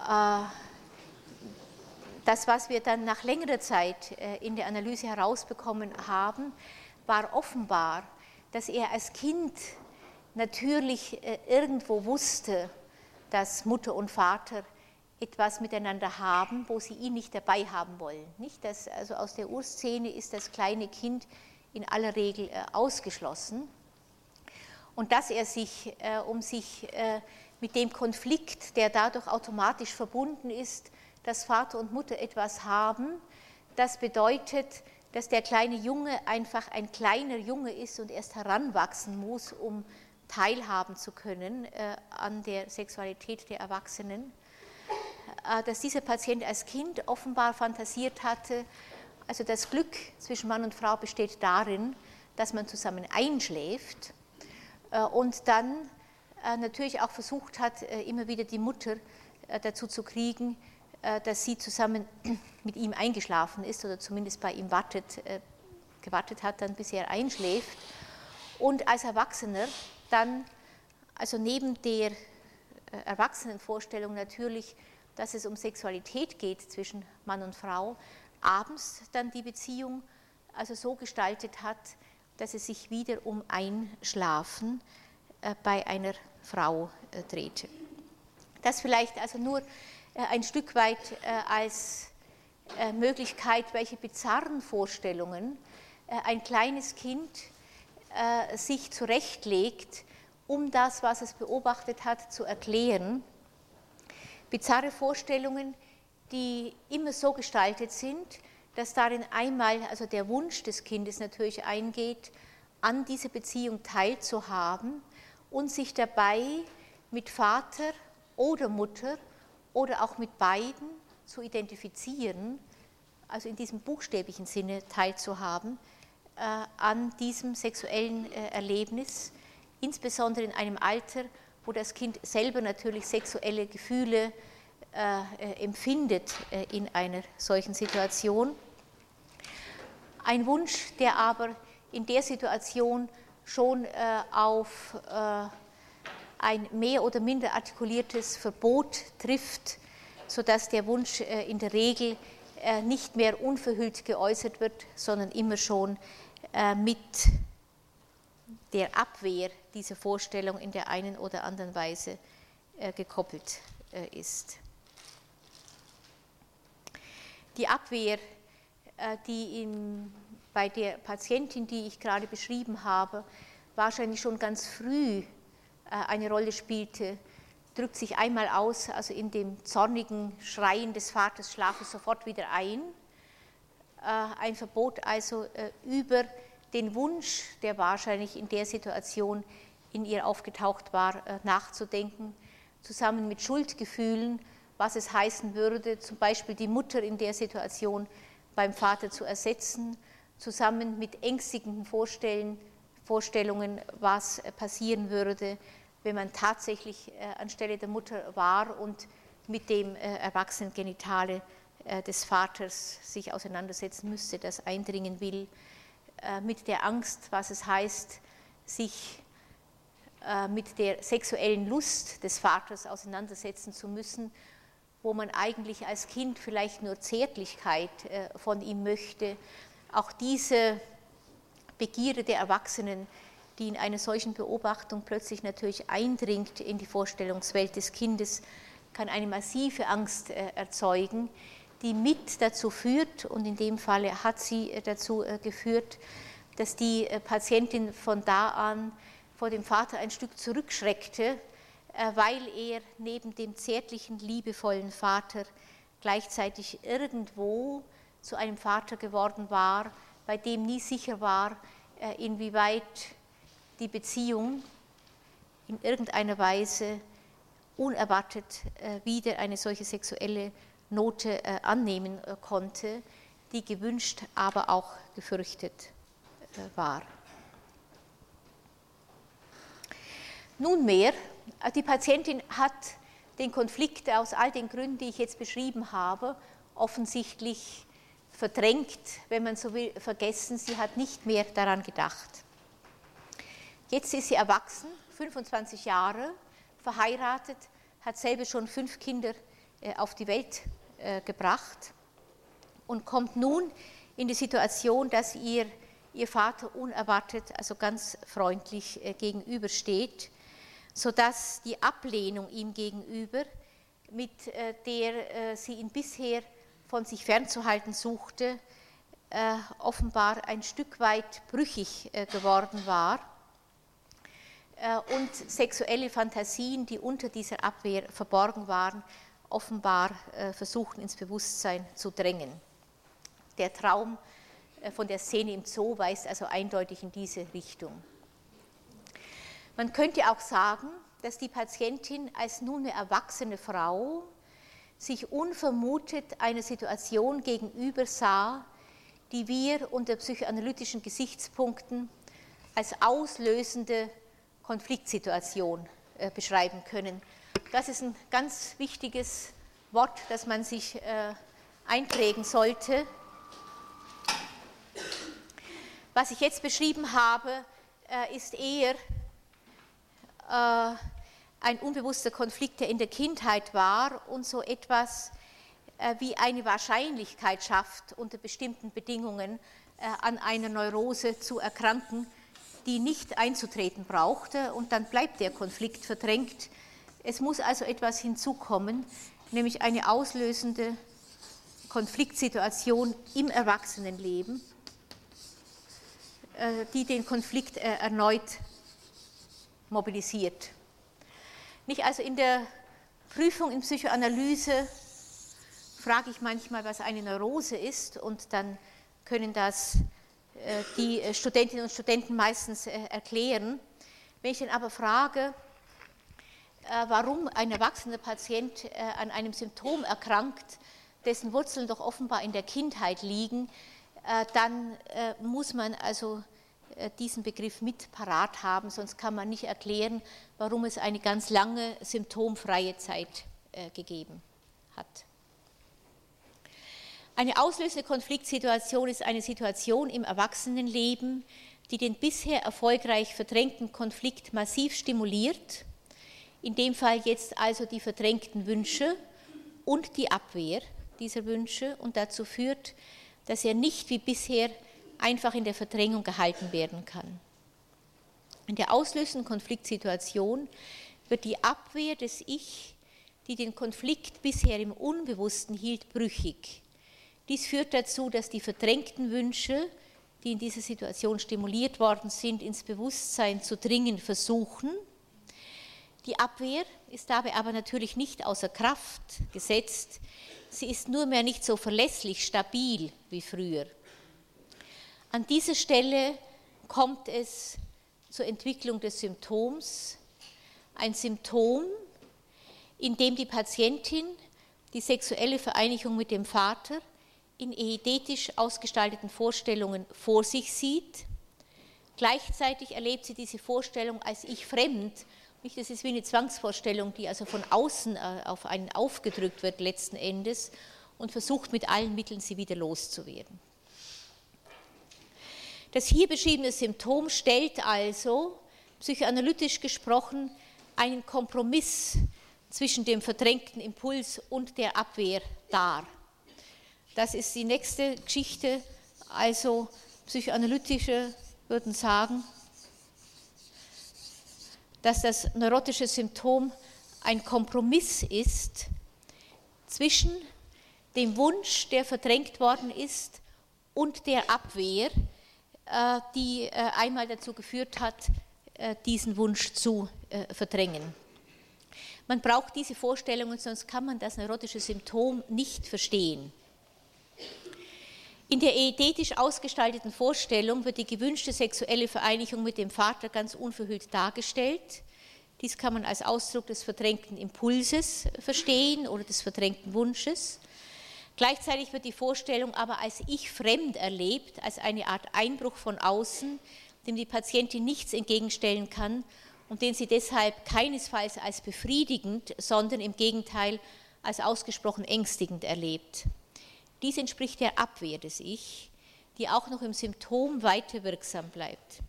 Äh, das, was wir dann nach längerer Zeit in der Analyse herausbekommen haben, war offenbar, dass er als Kind natürlich irgendwo wusste, dass Mutter und Vater etwas miteinander haben, wo sie ihn nicht dabei haben wollen. Nicht? Das, also aus der Urszene ist das kleine Kind in aller Regel äh, ausgeschlossen. Und dass er sich, äh, um sich äh, mit dem Konflikt, der dadurch automatisch verbunden ist, dass Vater und Mutter etwas haben, das bedeutet, dass der kleine Junge einfach ein kleiner Junge ist und erst heranwachsen muss, um teilhaben zu können äh, an der Sexualität der Erwachsenen. Äh, dass dieser Patient als Kind offenbar fantasiert hatte, also das Glück zwischen Mann und Frau besteht darin, dass man zusammen einschläft äh, und dann natürlich auch versucht hat, immer wieder die Mutter dazu zu kriegen, dass sie zusammen mit ihm eingeschlafen ist oder zumindest bei ihm wartet, gewartet hat, dann bis er einschläft. Und als Erwachsener dann, also neben der Erwachsenenvorstellung natürlich dass es um Sexualität geht zwischen Mann und Frau, abends dann die Beziehung also so gestaltet hat, dass es sich wieder um Einschlafen äh, bei einer Frau äh, drehte. Das vielleicht also nur äh, ein Stück weit als Möglichkeit, welche bizarren Vorstellungen ein kleines Kind sich zurechtlegt, um das, was es beobachtet hat, zu erklären bizarre Vorstellungen, die immer so gestaltet sind, dass darin einmal also der Wunsch des Kindes natürlich eingeht, an dieser Beziehung teilzuhaben und sich dabei mit Vater oder Mutter oder auch mit beiden zu identifizieren, also in diesem buchstäblichen Sinne teilzuhaben äh, an diesem sexuellen äh, Erlebnis, insbesondere in einem Alter, wo das Kind selber natürlich sexuelle Gefühle äh, äh, empfindet äh, in einer solchen Situation. Ein Wunsch, der aber in der Situation schon äh, auf äh, ein mehr oder minder artikuliertes Verbot trifft, sodass der Wunsch äh, in der Regel nicht mehr unverhüllt geäußert wird, sondern immer schon mit der Abwehr dieser Vorstellung in der einen oder anderen Weise gekoppelt ist. Die Abwehr, die in, bei der Patientin, die ich gerade beschrieben habe, wahrscheinlich schon ganz früh eine Rolle spielte, drückt sich einmal aus, also in dem zornigen Schreien des Vaters, schlafe sofort wieder ein. Ein Verbot also über den Wunsch, der wahrscheinlich in der Situation in ihr aufgetaucht war, äh, nachzudenken, zusammen mit Schuldgefühlen, was es heißen würde, zum Beispiel die Mutter in der Situation beim Vater zu ersetzen, zusammen mit ängstigenden Vorstellungen, was äh, passieren würde, wenn man tatsächlich äh, anstelle der Mutter war und mit dem erwachsenen Genitale des Vaters sich auseinandersetzen müsste, das eindringen will äh, mit der Angst, was es heißt, sich äh, mit der sexuellen Lust des Vaters auseinandersetzen zu müssen, wo man eigentlich als Kind vielleicht nur Zärtlichkeit äh, von ihm möchte. Auch diese Begierde der Erwachsenen, die in einer solchen Beobachtung plötzlich natürlich eindringt in die Vorstellungswelt des Kindes, kann eine massive Angst erzeugen, die mit dazu führt, und in dem Falle hat sie äh, dazu äh, geführt, dass die äh, Patientin von da an vor dem Vater ein Stück zurückschreckte, weil er neben dem zärtlichen, liebevollen Vater gleichzeitig irgendwo zu einem Vater geworden war, bei dem nie sicher war, inwieweit die Beziehung in irgendeiner Weise unerwartet äh, wieder eine solche sexuelle Note äh, annehmen äh, konnte, die gewünscht, aber auch gefürchtet war. Nunmehr, die Patientin hat den Konflikt aus all den Gründen, die ich jetzt beschrieben habe, offensichtlich verdrängt, wenn man so will, vergessen. Sie hat nicht mehr daran gedacht. Jetzt ist sie erwachsen, 25 Jahre, verheiratet, hat selber schon fünf Kinder äh, auf die Welt äh, gebracht und kommt nun in die Situation, dass ihr ihr Vater unerwartet, also ganz freundlich äh, gegenübersteht, sodass die Ablehnung ihm gegenüber, mit der sie ihn bisher von sich fernzuhalten suchte, offenbar ein Stück weit brüchig geworden war äh, und sexuelle Fantasien, die unter dieser Abwehr verborgen waren, offenbar äh, versuchen ins Bewusstsein zu drängen. Der Traum äh, von der Szene im Zoo weist also eindeutig in diese Richtung. Man könnte auch sagen, dass die Patientin als nun eine erwachsene Frau sich unvermutet einer Situation gegenüber sah, die wir unter psychoanalytischen Gesichtspunkten als auslösende Konfliktsituation äh, beschreiben können. Das ist ein ganz wichtiges Wort, das man sich äh, einprägen sollte. Was ich jetzt beschrieben habe, äh, ist eher ein unbewusster Konflikt, der in der Kindheit war und so etwas wie eine Wahrscheinlichkeit schafft, unter bestimmten Bedingungen an einer Neurose zu erkranken, die nicht einzutreten brauchte und dann bleibt der Konflikt verdrängt. Es muss also etwas hinzukommen, nämlich eine auslösende Konfliktsituation im Erwachsenenleben, äh, die den Konflikt äh, erneut mobilisiert. Nicht also in der Prüfung in Psychoanalyse frage ich manchmal, was eine Neurose ist und dann können das äh, die äh, Studentinnen und Studenten meistens äh, erklären. Wenn ich dann aber frage, warum ein erwachsener Patient an einem Symptom erkrankt, dessen Wurzeln doch offenbar in der Kindheit liegen, dann muss man also diesen Begriff mit parat haben, sonst kann man nicht erklären, warum es eine ganz lange symptomfreie Zeit gegeben hat. Eine auslösende Konfliktsituation ist eine Situation im Erwachsenenleben, die den bisher erfolgreich verdrängten Konflikt massiv stimuliert, in dem Fall jetzt also die verdrängten Wünsche und die Abwehr dieser Wünsche und dazu führt, dass er nicht wie bisher einfach in der Verdrängung gehalten werden kann. In der auslösenden Konfliktsituation wird die Abwehr des Ich, die den Konflikt bisher im Unbewussten hielt, brüchig. Dies führt dazu, dass die verdrängten Wünsche, die in dieser Situation stimuliert worden sind, ins Bewusstsein zu dringen versuchen. Die Abwehr ist dabei aber natürlich nicht außer Kraft gesetzt. Sie ist nur mehr nicht so verlässlich stabil wie früher. An dieser Stelle kommt es zur Entwicklung des Symptoms. Ein Symptom, in dem die Patientin die sexuelle Vereinigung mit dem Vater in eidetisch ausgestalteten Vorstellungen vor sich sieht. Gleichzeitig erlebt sie diese Vorstellung als ich fremd. Das ist wie eine Zwangsvorstellung, die also von außen äh, auf einen aufgedrückt wird letzten Endes und versucht mit allen Mitteln sie wieder loszuwerden. Das hier beschriebene Symptom stellt also, psychoanalytisch gesprochen, einen Kompromiss zwischen dem verdrängten Impuls und der Abwehr dar. Das ist die nächste Geschichte. Also psychoanalytische würden sagen, dass das neurotische Symptom ein Kompromiss ist zwischen dem Wunsch, der verdrängt worden ist, und der Abwehr, die äh, einmal dazu geführt hat, äh, diesen Wunsch zu verdrängen. Man braucht diese Vorstellungen, sonst kann man das neurotische Symptom nicht verstehen. In der eidetisch ausgestalteten Vorstellung wird die gewünschte sexuelle Vereinigung mit dem Vater ganz unverhüllt dargestellt. Dies kann man als Ausdruck des verdrängten Impulses verstehen oder des verdrängten Wunsches. Gleichzeitig wird die Vorstellung aber als ich fremd erlebt, als eine Art Einbruch von außen, dem die Patientin nichts entgegenstellen kann und den sie deshalb keinesfalls als befriedigend, sondern im Gegenteil als ausgesprochen ängstigend erlebt. Dies entspricht der Abwehr des Ich, die auch noch im Symptom weiter wirksam bleibt.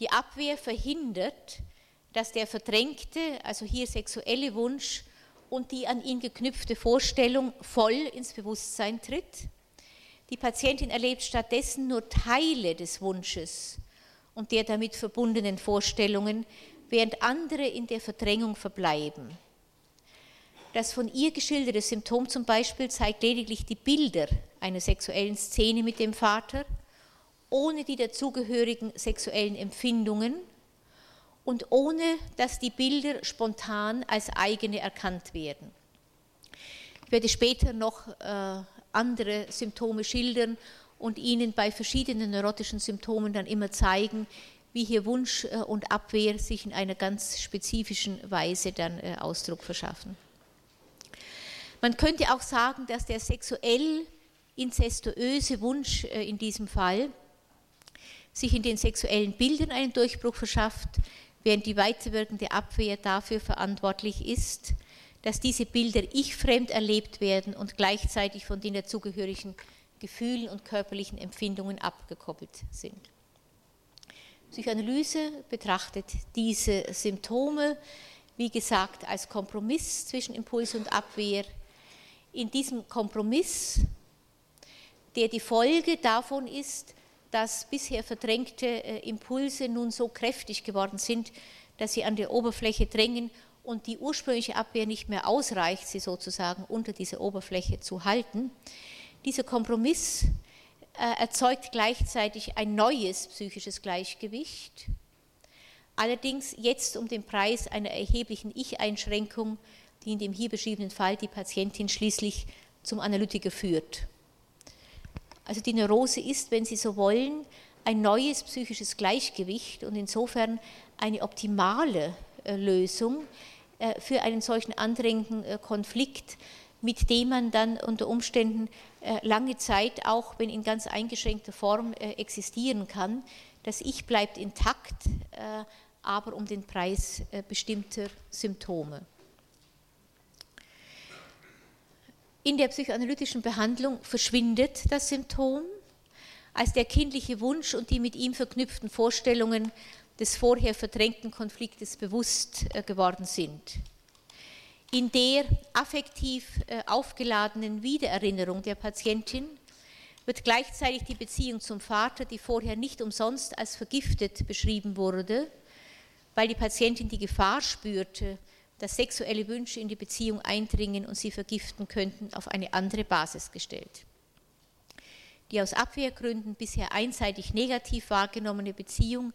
Die Abwehr verhindert, dass der verdrängte, also hier sexuelle Wunsch und die an ihn geknüpfte Vorstellung voll ins Bewusstsein tritt. Die Patientin erlebt stattdessen nur Teile des Wunsches und der damit verbundenen Vorstellungen, während andere in der Verdrängung verbleiben. Das von ihr geschilderte Symptom zum Beispiel zeigt lediglich die Bilder einer sexuellen Szene mit dem Vater, ohne die dazugehörigen sexuellen Empfindungen und ohne dass die Bilder spontan als eigene erkannt werden. Ich werde später noch äh, andere Symptome schildern und Ihnen bei verschiedenen neurotischen Symptomen dann immer zeigen, wie hier Wunsch äh, und Abwehr sich in einer ganz spezifischen Weise dann äh, Ausdruck verschaffen. Man könnte auch sagen, dass der sexuell inzestuöse Wunsch in diesem Fall sich in den sexuellen Bildern einen Durchbruch verschafft, während die weiterwirkende Abwehr dafür verantwortlich ist, dass diese Bilder ich-fremd erlebt werden und gleichzeitig von den dazugehörigen Gefühlen und körperlichen Empfindungen abgekoppelt sind. Psychoanalyse betrachtet diese Symptome, wie gesagt, als Kompromiss zwischen Impuls und Abwehr. In diesem Kompromiss, der die Folge davon ist, dass bisher verdrängte äh, Impulse nun so kräftig geworden sind, dass sie an der Oberfläche drängen und die ursprüngliche Abwehr nicht mehr ausreicht, sie sozusagen unter dieser Oberfläche zu halten. Dieser Kompromiss äh, erzeugt gleichzeitig ein neues psychisches Gleichgewicht, allerdings jetzt um den Preis einer erheblichen Ich-Einschränkung, die in dem hier beschriebenen Fall die Patientin schließlich zum Analytiker führt. Also die Neurose ist, wenn Sie so wollen, ein neues psychisches Gleichgewicht und insofern eine optimale äh, Lösung äh, für einen solchen andrängenden äh, Konflikt, mit dem man dann unter Umständen lange Zeit, auch wenn in ganz eingeschränkter Form existieren kann. Das Ich bleibt intakt, aber um den Preis bestimmter Symptome. In der psychoanalytischen Behandlung verschwindet das Symptom, als der kindliche Wunsch und die mit ihm verknüpften Vorstellungen des vorher verdrängten Konfliktes bewusst äh, geworden sind. In der affektiv äh, aufgeladenen Wiedererinnerung der Patientin wird gleichzeitig die Beziehung zum Vater, die vorher nicht umsonst als vergiftet beschrieben wurde, weil die Patientin die Gefahr spürte, dass sexuelle Wünsche in die Beziehung eindringen und sie vergiften könnten, auf eine andere Basis gestellt. Die aus Abwehrgründen bisher einseitig negativ wahrgenommene Beziehung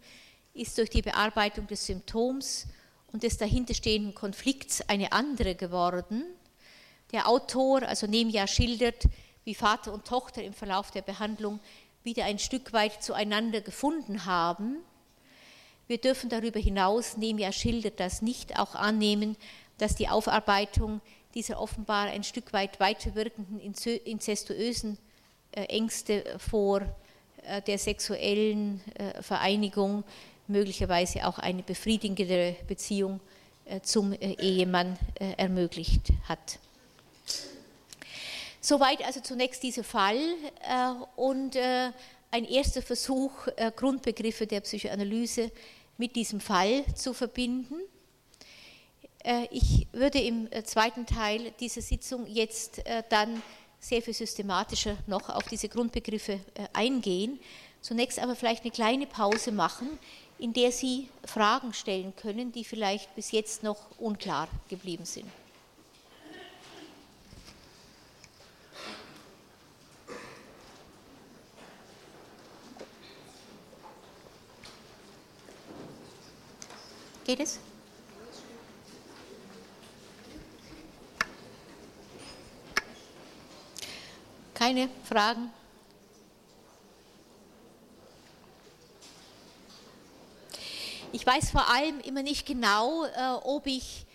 ist durch die Bearbeitung des Symptoms und des dahinterstehenden Konflikts eine andere geworden. Der Autor, also Nemja, schildert, wie Vater und Tochter im Verlauf der Behandlung wieder ein Stück weit zueinander gefunden haben wir dürfen darüber hinaus, Nemia schildert das nicht, auch annehmen, dass die Aufarbeitung dieser offenbar ein Stück weit weiterwirkenden inzestuösen äh, Ängste vor äh, der sexuellen äh, Vereinigung möglicherweise auch eine befriedigendere Beziehung zum Ehemann ermöglicht hat. Soweit also zunächst dieser Fall und ein erster Versuch, Grundbegriffe der Psychoanalyse mit diesem Fall zu verbinden. Äh, ich würde im äh, zweiten Teil dieser Sitzung jetzt äh, dann sehr viel systematischer noch auf diese Grundbegriffe eingehen. Zunächst aber vielleicht eine kleine Pause machen, in der Sie Fragen stellen können, die vielleicht bis jetzt noch unklar geblieben sind. Geht es? Keine Fragen? Ich weiß vor allem immer nicht genau, ob ich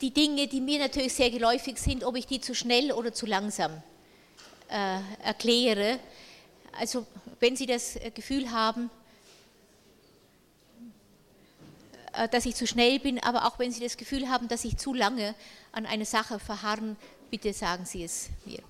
die Dinge, die mir natürlich sehr geläufig sind, ob ich die zu schnell oder zu langsam erkläre. Also wenn Sie das Gefühl haben, Äh, dass ich zu schnell bin, aber auch wenn Sie das Gefühl haben, dass ich zu lange an einer Sache verharren, bitte sagen Sie es mir.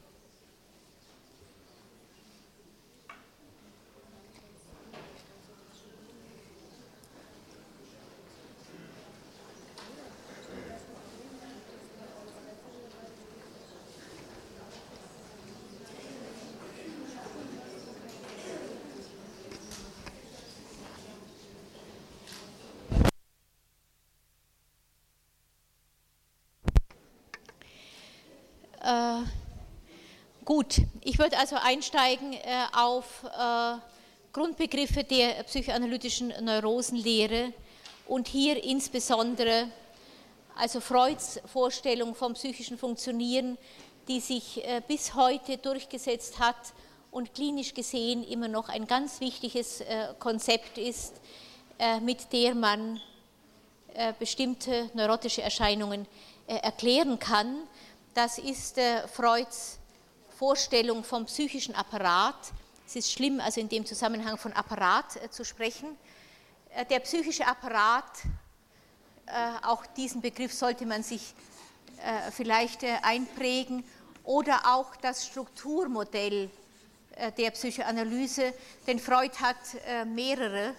Gut, ich würde also einsteigen äh, auf äh, Grundbegriffe der psychoanalytischen Neurosenlehre und hier insbesondere also Freuds Vorstellung vom psychischen Funktionieren, die sich äh, bis heute durchgesetzt hat und klinisch gesehen immer noch ein ganz wichtiges Konzept ist, mit der man bestimmte neurotische Erscheinungen erklären kann. Das ist Freuds Vorstellung vom psychischen Apparat. Es ist schlimm, also in dem Zusammenhang von Apparat äh, zu sprechen. Äh, der psychische Apparat, äh, auch diesen Begriff sollte man sich vielleicht einprägen, oder auch das Strukturmodell der Psychoanalyse, denn Freud hat mehrere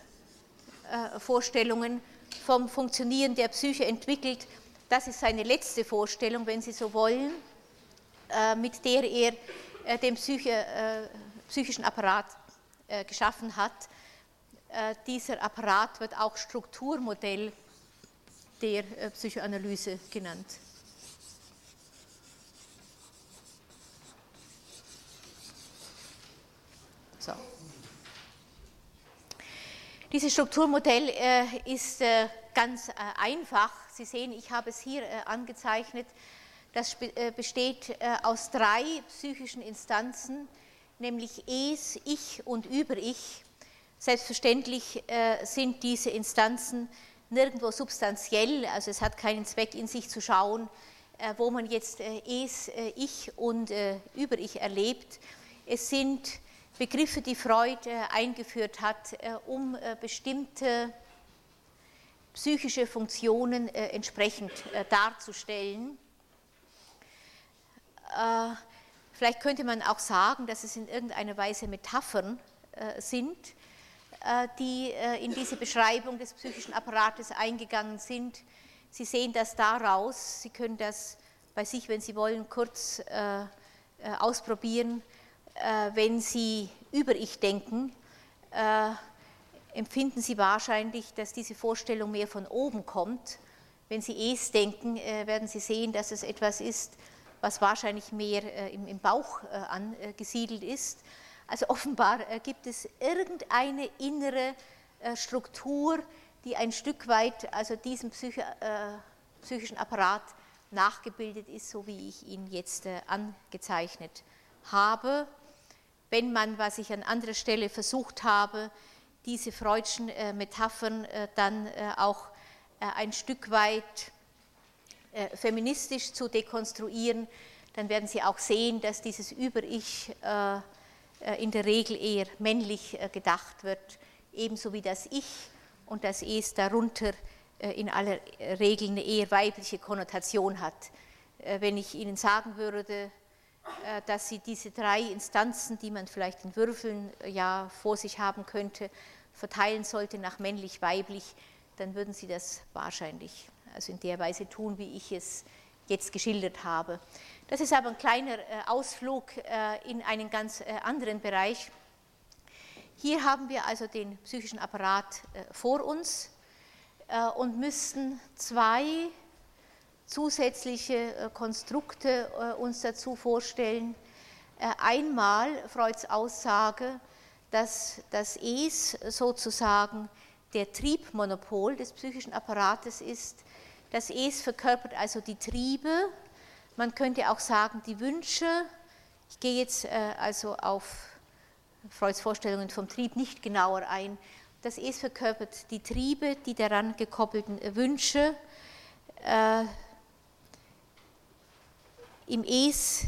Vorstellungen vom Funktionieren der Psyche entwickelt. Das ist seine letzte Vorstellung, wenn Sie so wollen. Äh, mit der er äh, den Psyche, äh, psychischen Apparat geschaffen hat. Dieser Apparat wird auch Strukturmodell der Psychoanalyse genannt. So. Dieses Strukturmodell ist ganz einfach. Sie sehen, ich habe es hier angezeichnet. Das äh, besteht äh, aus drei psychischen Instanzen, nämlich Es, Ich und Über-Ich. Selbstverständlich äh, sind diese Instanzen nirgendwo substanziell, also es hat keinen Zweck in sich zu schauen, wo man jetzt Es, Ich und Über-Ich erlebt. Es sind Begriffe, die Freud eingeführt hat, um bestimmte psychische Funktionen entsprechend darzustellen. Äh, vielleicht könnte man auch sagen, dass es in irgendeiner Weise Metaphern äh, sind, äh, die in diese Beschreibung des psychischen Apparates eingegangen sind. Sie sehen das daraus, Sie können das bei sich, wenn Sie wollen, kurz ausprobieren. Wenn Sie über Ich denken, empfinden Sie wahrscheinlich, dass diese Vorstellung mehr von oben kommt. Wenn Sie Es denken, werden Sie sehen, dass es etwas ist, was wahrscheinlich mehr äh, im, Bauch äh, angesiedelt ist. Also offenbar äh, gibt es irgendeine innere Struktur, die ein Stück weit also diesem psychischen Apparat nachgebildet ist, so wie ich ihn jetzt angezeichnet habe. Wenn man, was ich an anderer Stelle versucht habe, diese freudschen Metaphern dann auch ein Stück weit äh, feministisch zu dekonstruieren, dann werden Sie auch sehen, dass dieses Über-Ich äh, äh, in der Regel eher männlich gedacht wird, ebenso wie das Ich und das Es darunter in aller Regel eine eher weibliche Konnotation hat. Wenn ich Ihnen sagen würde, dass Sie diese drei Instanzen, die man vielleicht in Würfeln ja vor sich haben könnte, verteilen sollte nach männlich-weiblich, dann würden Sie das wahrscheinlich also in der Weise tun, wie ich es jetzt geschildert habe. Das ist aber ein kleiner äh, Ausflug äh, in einen ganz äh, anderen Bereich. Hier haben wir also den psychischen Apparat vor uns und müssten zwei zusätzliche Konstrukte uns dazu vorstellen. Einmal Freuds Aussage, dass das Es sozusagen der Triebmonopol des psychischen Apparates ist, das Es verkörpert also die Triebe, man könnte auch sagen die Wünsche. Ich gehe jetzt äh, also auf Freuds Vorstellungen vom Trieb nicht genauer ein. Das Es verkörpert die Triebe, die daran gekoppelten Wünsche. Äh, Im Es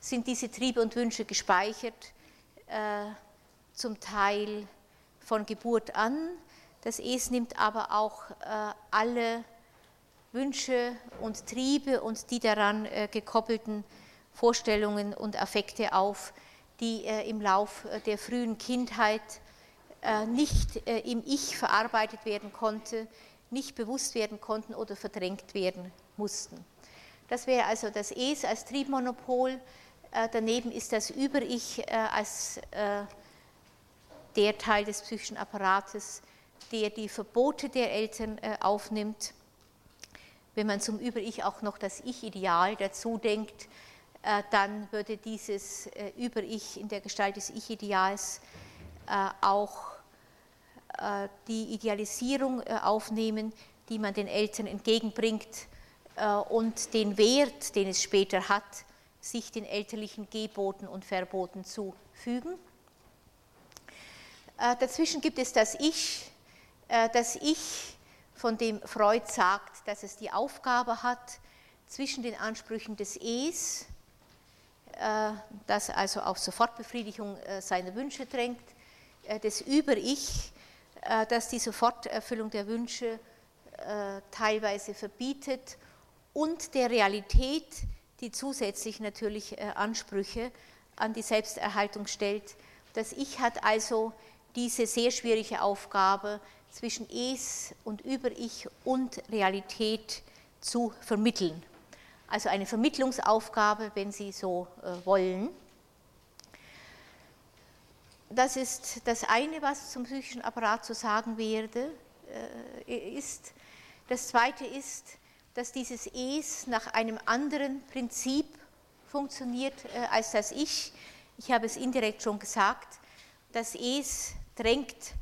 sind diese Triebe und Wünsche gespeichert, äh, zum Teil von Geburt an. Das Es nimmt aber auch äh, alle Wünsche und Triebe und die daran äh, gekoppelten Vorstellungen und Affekte auf, die äh, im Lauf äh, der frühen Kindheit nicht im Ich verarbeitet werden konnte, nicht bewusst werden konnten oder verdrängt werden mussten. Das wäre also das Es als Triebmonopol. Daneben ist das Über-Ich als der Teil des psychischen Apparates, der die Verbote der Eltern aufnimmt. Wenn man zum Über-Ich auch noch das Ich-Ideal dazu denkt, dann würde dieses Über-Ich in der Gestalt des Ich-Ideals auch äh, die Idealisierung äh, aufnehmen, die man den Eltern entgegenbringt äh, und den Wert, den es später hat, sich den elterlichen Geboten und Verboten zu fügen. Dazwischen gibt es das Ich, das Ich, von dem Freud sagt, dass es die Aufgabe hat, zwischen den Ansprüchen des Es, das also auf Sofortbefriedigung seiner Wünsche drängt, des Über-Ich, äh, dass die Soforterfüllung der Wünsche äh, teilweise verbietet und der Realität, die zusätzlich natürlich äh, Ansprüche an die Selbsterhaltung stellt. Das Ich hat also diese sehr schwierige Aufgabe, zwischen Es und Über-Ich und Realität zu vermitteln. Also eine Vermittlungsaufgabe, wenn Sie so wollen. Das ist das eine, was zum psychischen Apparat zu sagen werde, äh, ist. Das zweite ist, dass dieses Es nach einem anderen Prinzip funktioniert äh, als das Ich. Ich habe es indirekt schon gesagt. Das Es drängt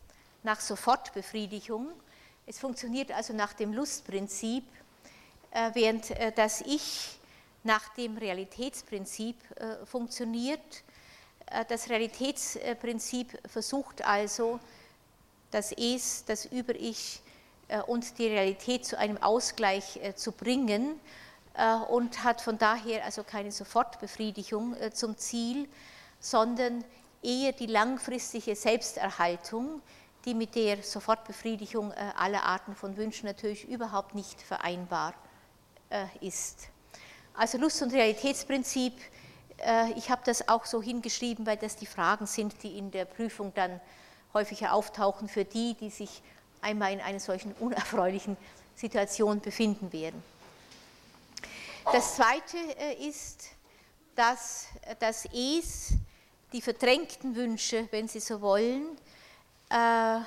nach Sofortbefriedigung. Es funktioniert also nach dem Lustprinzip, äh, während das Ich nach dem Realitätsprinzip funktioniert. Äh, das Realitätsprinzip versucht also, das Es, das Über-Ich äh, und die Realität zu einem Ausgleich äh, zu bringen und hat von daher also keine Sofortbefriedigung zum Ziel, sondern eher die langfristige Selbsterhaltung, die mit der Sofortbefriedigung aller Arten von Wünschen natürlich überhaupt nicht vereinbar ist. Also Lust- und Realitätsprinzip äh, ich habe das auch so hingeschrieben, weil das die Fragen sind, die in der Prüfung dann häufiger auftauchen für die, die sich einmal in einer solchen unerfreulichen Situation befinden werden. Das Zweite äh, ist, dass das Es, die verdrängten Wünsche, wenn Sie so wollen, äh,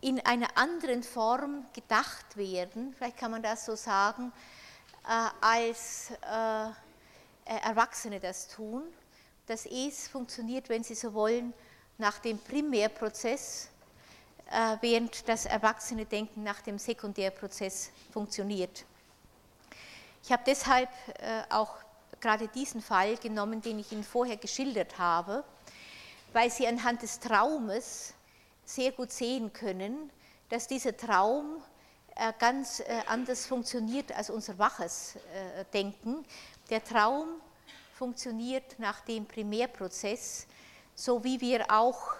in einer anderen Form gedacht werden, vielleicht kann man das so sagen, als äh, Erwachsene das tun. Das Es funktioniert, wenn Sie so wollen, nach dem Primärprozess, äh, während das erwachsene Denken nach dem Sekundärprozess funktioniert. Ich habe deshalb äh, auch gerade diesen Fall genommen, den ich Ihnen vorher geschildert habe, weil Sie anhand des Traumes sehr gut sehen können, dass dieser Traum ganz anders funktioniert als unser waches Denken. Der Traum funktioniert nach dem Primärprozess, so wie wir auch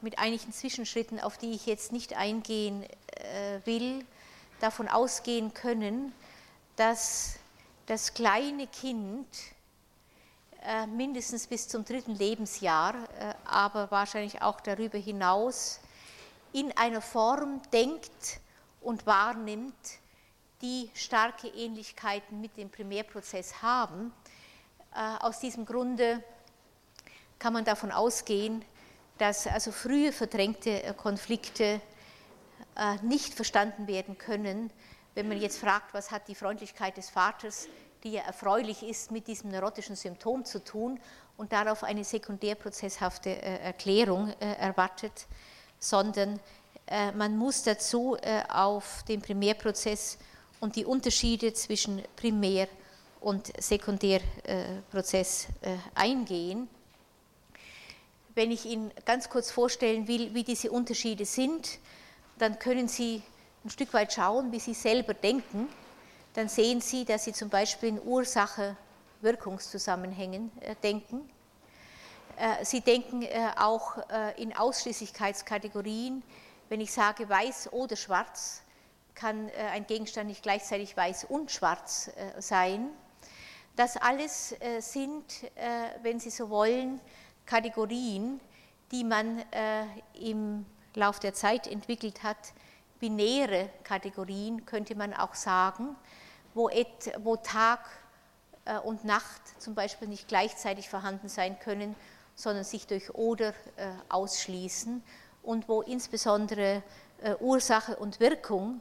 mit einigen Zwischenschritten, auf die ich jetzt nicht eingehen äh, will, davon ausgehen können, dass das kleine Kind äh, mindestens bis zum dritten Lebensjahr, äh, aber wahrscheinlich auch darüber hinaus, in einer Form denkt und wahrnimmt, die starke Ähnlichkeiten mit dem Primärprozess haben. Äh, aus diesem Grunde kann man davon ausgehen, dass also frühe verdrängte äh, Konflikte äh, nicht verstanden werden können, wenn man jetzt fragt, was hat die Freundlichkeit des Vaters, die ja erfreulich ist, mit diesem neurotischen Symptom zu tun und darauf eine sekundärprozesshafte Erklärung erwartet, sondern man muss dazu auf den Primärprozess und die Unterschiede zwischen Primär- und Sekundärprozess äh, eingehen. wenn ich Ihnen ganz kurz vorstellen will, wie diese Unterschiede sind, dann können Sie ein Stück weit schauen, wie Sie selber denken. Dann sehen Sie, dass Sie zum Beispiel in Ursache-Wirkungszusammenhängen äh, denken. Äh, Sie denken äh, auch in Ausschließlichkeitskategorien. Wenn ich sage weiß oder schwarz, kann ein Gegenstand nicht gleichzeitig weiß und schwarz sein. Das alles sind, wenn Sie so wollen, Kategorien, die man im Lauf der Zeit entwickelt hat, binäre Kategorien, könnte man auch sagen, wo, et, wo Tag äh, und Nacht zum Beispiel nicht gleichzeitig vorhanden sein können, sondern sich durch oder äh, ausschließen und wo insbesondere äh, Ursache und Wirkung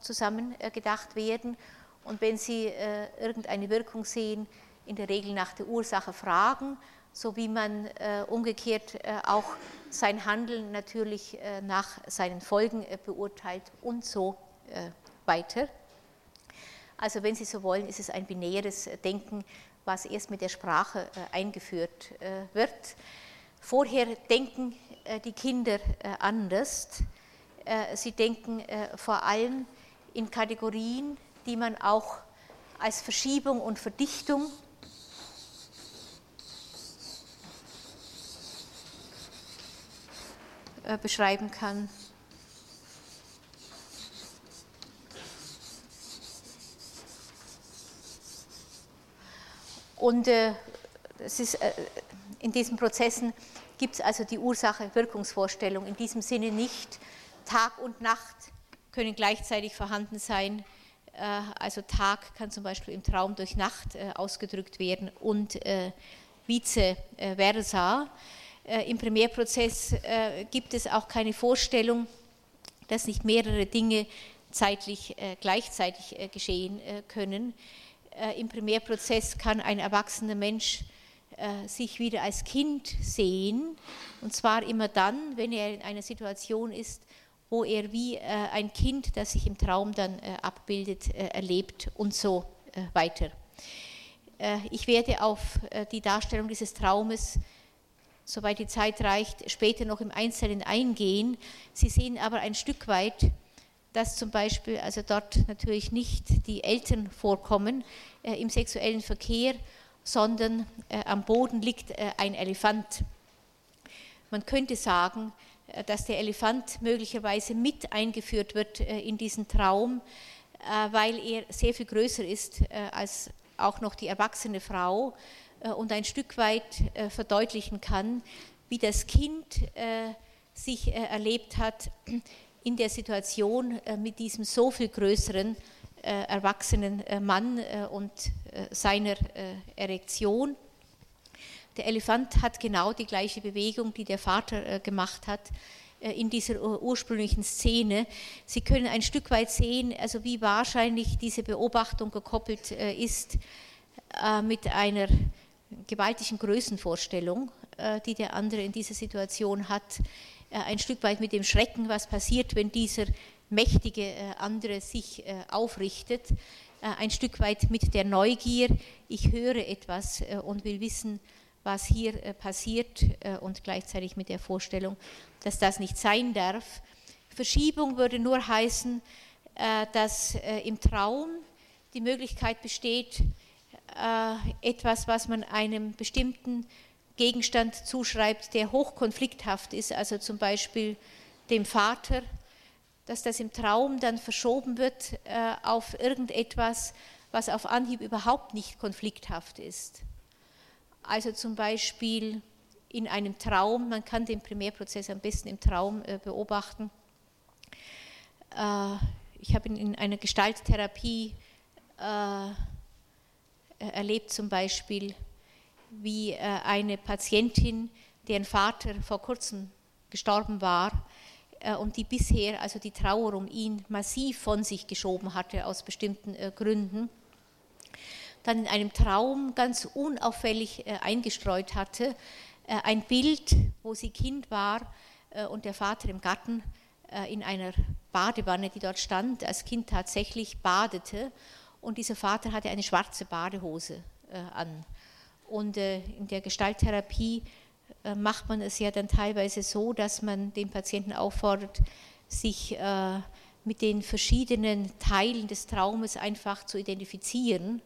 zusammen gedacht werden. Und wenn Sie irgendeine Wirkung sehen, in der Regel nach der Ursache fragen, so wie man äh, umgekehrt äh, auch sein Handeln natürlich äh, nach seinen Folgen beurteilt und so weiter. Also wenn Sie so wollen, ist es ein binäres Denken, was erst mit der Sprache eingeführt wird. Vorher denken die Kinder anders. Sie denken vor allem in Kategorien, die man auch als Verschiebung und Verdichtung Äh, beschreiben kann. Und äh, es ist, äh, in diesen Prozessen gibt es also die Ursache-Wirkungsvorstellung in diesem Sinne nicht. Tag und Nacht können gleichzeitig vorhanden sein. Äh, also Tag kann zum Beispiel im Traum durch Nacht äh, ausgedrückt werden und äh, vice versa. Äh, Im Primärprozess gibt es auch keine Vorstellung, dass nicht mehrere Dinge zeitlich gleichzeitig geschehen können. Im Primärprozess kann ein erwachsener Mensch sich wieder als Kind sehen, und zwar immer dann, wenn er in einer Situation ist, wo er wie ein Kind, das sich im Traum dann abbildet, erlebt und so weiter. Ich werde auf die Darstellung dieses Traumes soweit die Zeit reicht, später noch im Einzelnen eingehen. Sie sehen aber ein Stück weit, dass zum Beispiel also dort natürlich nicht die Eltern vorkommen äh, im sexuellen Verkehr, sondern äh, am Boden liegt äh, ein Elefant. Man könnte sagen, äh, dass der Elefant möglicherweise mit eingeführt wird äh, in diesen Traum, äh, weil er sehr viel größer ist als auch noch die erwachsene Frau und ein Stück weit verdeutlichen kann, wie das Kind sich erlebt hat in der Situation mit diesem so viel größeren erwachsenen Mann und seiner Erektion. Der Elefant hat genau die gleiche Bewegung, die der Vater gemacht hat in dieser ursprünglichen Szene. Sie können ein Stück weit sehen, also wie wahrscheinlich diese Beobachtung gekoppelt ist mit einer gewaltigen Größenvorstellung, äh, die der andere in dieser Situation hat, äh, ein Stück weit mit dem Schrecken, was passiert, wenn dieser mächtige äh, andere sich aufrichtet, ein Stück weit mit der Neugier, ich höre etwas und will wissen, was hier passiert und gleichzeitig mit der Vorstellung, dass das nicht sein darf. Verschiebung würde nur heißen, dass im Traum die Möglichkeit besteht, äh, etwas, was man einem bestimmten Gegenstand zuschreibt, der hochkonflikthaft ist, also zum Beispiel dem Vater, dass das im Traum dann verschoben wird äh, auf irgendetwas, was auf Anhieb überhaupt nicht konflikthaft ist. Also zum Beispiel in einem Traum, man kann den Primärprozess am besten im Traum äh, beobachten. ich habe in einer Gestalttherapie äh, erlebt zum Beispiel, wie äh, eine Patientin, deren Vater vor kurzem gestorben war äh, und die bisher also die Trauer um ihn massiv von sich geschoben hatte aus bestimmten Gründen, dann in einem Traum ganz unauffällig eingestreut hatte, ein Bild, wo sie Kind war und der Vater im Garten in einer Badewanne, die dort stand, als Kind tatsächlich badete und dieser Vater hatte eine schwarze Badehose äh, an. Und äh, in der Gestalttherapie äh, macht man es ja dann teilweise so, dass man den Patienten auffordert, sich äh, mit den verschiedenen Teilen des Traumes einfach zu identifizieren.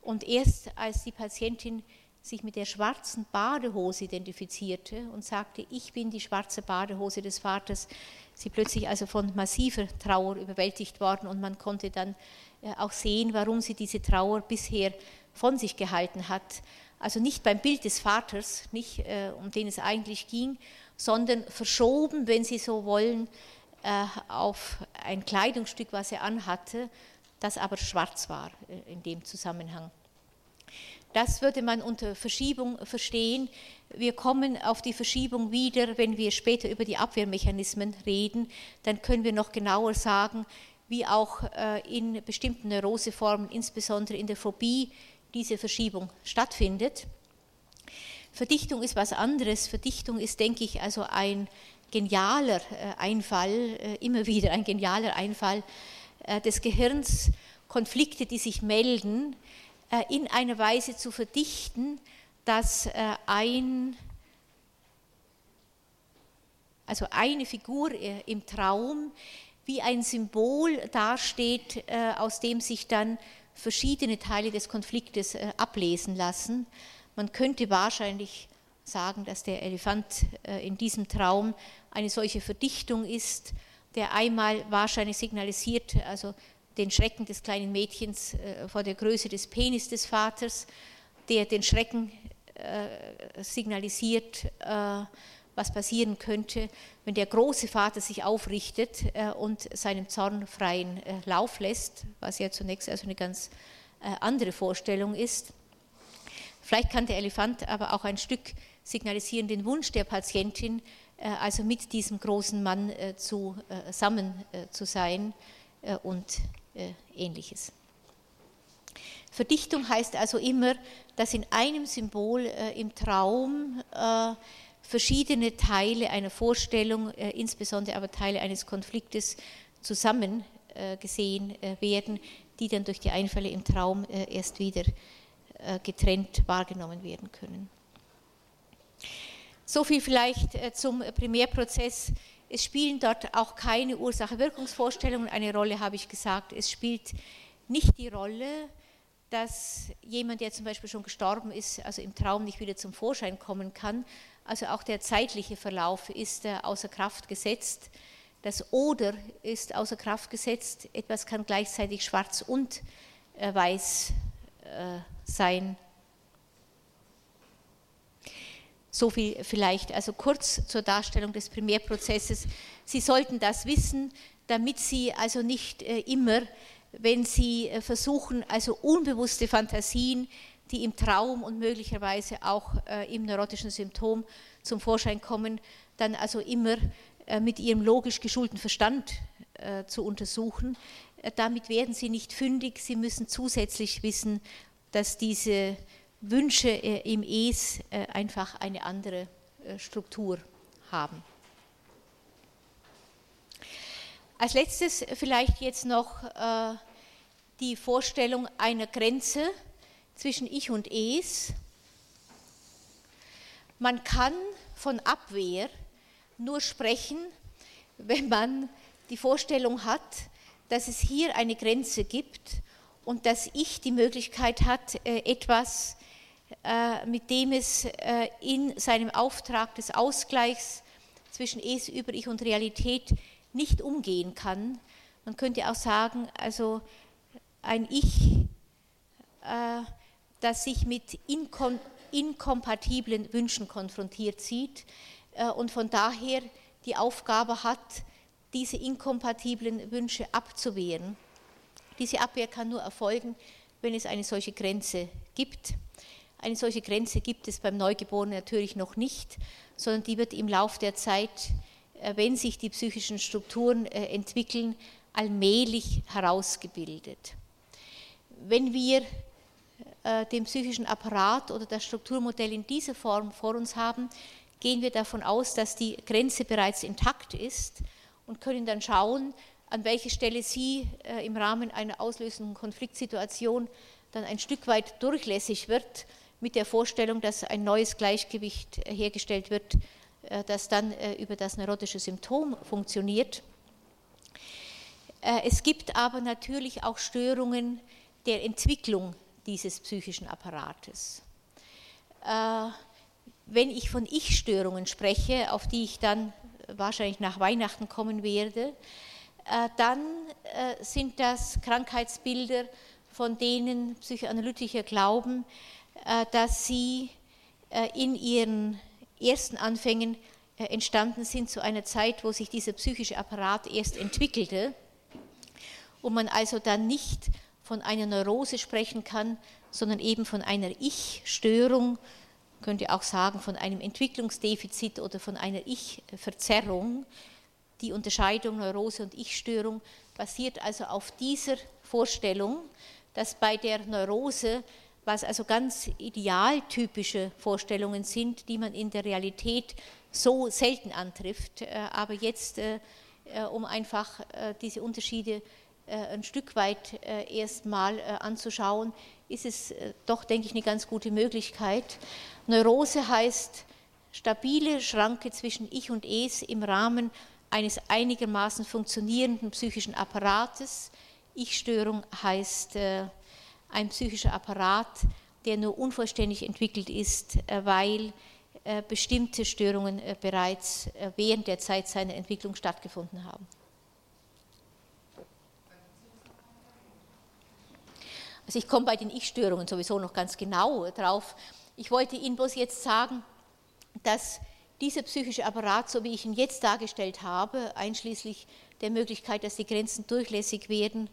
Und erst als die Patientin sich mit der schwarzen Badehose identifizierte und sagte, ich bin die schwarze Badehose des Vaters, sie plötzlich also von massiver Trauer überwältigt worden und man konnte dann auch sehen, warum sie diese Trauer bisher von sich gehalten hat. Also nicht beim Bild des Vaters, nicht äh, um den es eigentlich ging, sondern verschoben, wenn Sie so wollen, äh, auf ein Kleidungsstück, was er anhatte, das aber schwarz war in dem Zusammenhang. Das würde man unter Verschiebung verstehen. Wir kommen auf die Verschiebung wieder, wenn wir später über die Abwehrmechanismen reden. Dann können wir noch genauer sagen, wie auch äh, in bestimmten Neuroseformen, insbesondere in der Phobie, diese Verschiebung stattfindet. Verdichtung ist was anderes. Verdichtung ist, denke ich, also ein genialer äh, Einfall, äh, immer wieder ein genialer Einfall des Gehirns, Konflikte, die sich melden, äh, in einer Weise zu verdichten, dass äh, ein, also eine Figur äh, im Traum wie ein Symbol dasteht, aus dem sich dann verschiedene Teile des Konfliktes ablesen lassen. Man könnte wahrscheinlich sagen, dass der Elefant in diesem Traum eine solche Verdichtung ist, der einmal wahrscheinlich signalisiert, also den Schrecken des kleinen Mädchens äh, vor der Größe des Penis des Vaters, der den Schrecken äh, signalisiert, äh, was passieren könnte, wenn der große Vater sich aufrichtet und seinem Zorn freien Lauf lässt, was ja zunächst also eine ganz andere Vorstellung ist. Vielleicht kann der Elefant aber auch ein Stück signalisieren den Wunsch der Patientin, also mit diesem großen Mann zusammen zu sein und äh, ähnliches. Verdichtung heißt also immer, dass in einem Symbol äh, im Traum äh, verschiedene Teile einer Vorstellung, insbesondere aber Teile eines Konfliktes, zusammen gesehen werden, die dann durch die Einfälle im Traum erst wieder getrennt wahrgenommen werden können. So viel vielleicht zum Primärprozess es spielen dort auch keine Ursache-Wirkungsvorstellungen eine Rolle, habe ich gesagt. Es spielt nicht die Rolle, dass jemand, der zum Beispiel schon gestorben ist, also im Traum nicht wieder zum Vorschein kommen kann. Also auch der zeitliche Verlauf ist äh, außer Kraft gesetzt. Das Oder ist außer Kraft gesetzt. Etwas kann gleichzeitig schwarz und äh, weiß äh, sein. So viel vielleicht, also kurz zur Darstellung des Primärprozesses. Sie sollten das wissen, damit Sie also nicht immer, wenn Sie versuchen, also unbewusste Fantasien, die im Traum und möglicherweise auch äh, im neurotischen Symptom zum Vorschein kommen, dann also immer mit Ihrem logisch geschulten Verstand zu untersuchen. Damit werden Sie nicht fündig. Sie müssen zusätzlich wissen, dass diese Wünsche äh, im Es äh, einfach eine andere äh, Struktur haben. Als letztes vielleicht jetzt noch die Vorstellung einer Grenze zwischen Ich und Es. Man kann von Abwehr nur sprechen, wenn man die Vorstellung hat, dass es hier eine Grenze gibt und dass Ich die Möglichkeit hat, etwas äh, mit dem es äh, in seinem Auftrag des Ausgleichs zwischen Es, über Ich und Realität nicht umgehen kann. Man könnte auch sagen, also ein Ich, äh, das sich mit inkompatiblen Wünschen konfrontiert sieht und von daher die Aufgabe hat, diese inkompatiblen Wünsche abzuwehren. Diese Abwehr kann nur erfolgen, wenn es eine solche Grenze gibt. Eine solche Grenze gibt es beim Neugeborenen natürlich noch nicht, sondern die wird im Laufe der Zeit, äh, wenn sich die psychischen Strukturen äh, entwickeln, allmählich herausgebildet. Wenn wir äh, den psychischen Apparat oder das Strukturmodell in dieser Form vor uns haben, gehen wir davon aus, dass die Grenze bereits intakt ist und können dann schauen, an welche Stelle sie im Rahmen einer auslösenden Konfliktsituation dann ein Stück weit durchlässig wird mit der Vorstellung, dass ein neues Gleichgewicht hergestellt wird, das dann über das neurotische Symptom funktioniert. Es gibt aber natürlich auch Störungen der Entwicklung dieses psychischen Apparates. Wenn ich von Ich-Störungen spreche, auf die ich dann wahrscheinlich nach Weihnachten kommen werde, äh, dann äh, sind das Krankheitsbilder, von denen Psychoanalytiker glauben, äh, dass sie in ihren ersten Anfängen entstanden sind zu einer Zeit, wo sich dieser psychische Apparat erst entwickelte und man also dann nicht von einer Neurose sprechen kann, sondern eben von einer Ich-Störung, könnte auch sagen von einem Entwicklungsdefizit oder von einer Ich-Verzerrung, die Unterscheidung Neurose und Ich-Störung basiert also auf dieser Vorstellung, dass bei der Neurose, was also ganz idealtypische Vorstellungen sind, die man in der Realität so selten antrifft, äh, aber jetzt, äh, äh, um einfach diese Unterschiede ein Stück weit erstmal anzuschauen, ist es doch, denke ich, eine ganz gute Möglichkeit. Neurose heißt stabile Schranke zwischen Ich und Es im Rahmen eines einigermaßen funktionierenden psychischen Apparates. Ich-Störung heißt äh, ein psychischer Apparat, der nur unvollständig entwickelt ist, äh, weil äh, bestimmte Störungen bereits während der Zeit seiner Entwicklung stattgefunden haben. Also ich komme bei den Ich-Störungen sowieso noch ganz genau drauf. Ich wollte Ihnen bloß jetzt sagen, dass dieser psychische Apparat, so wie ich ihn jetzt dargestellt habe, einschließlich der Möglichkeit, dass die Grenzen durchlässig werden,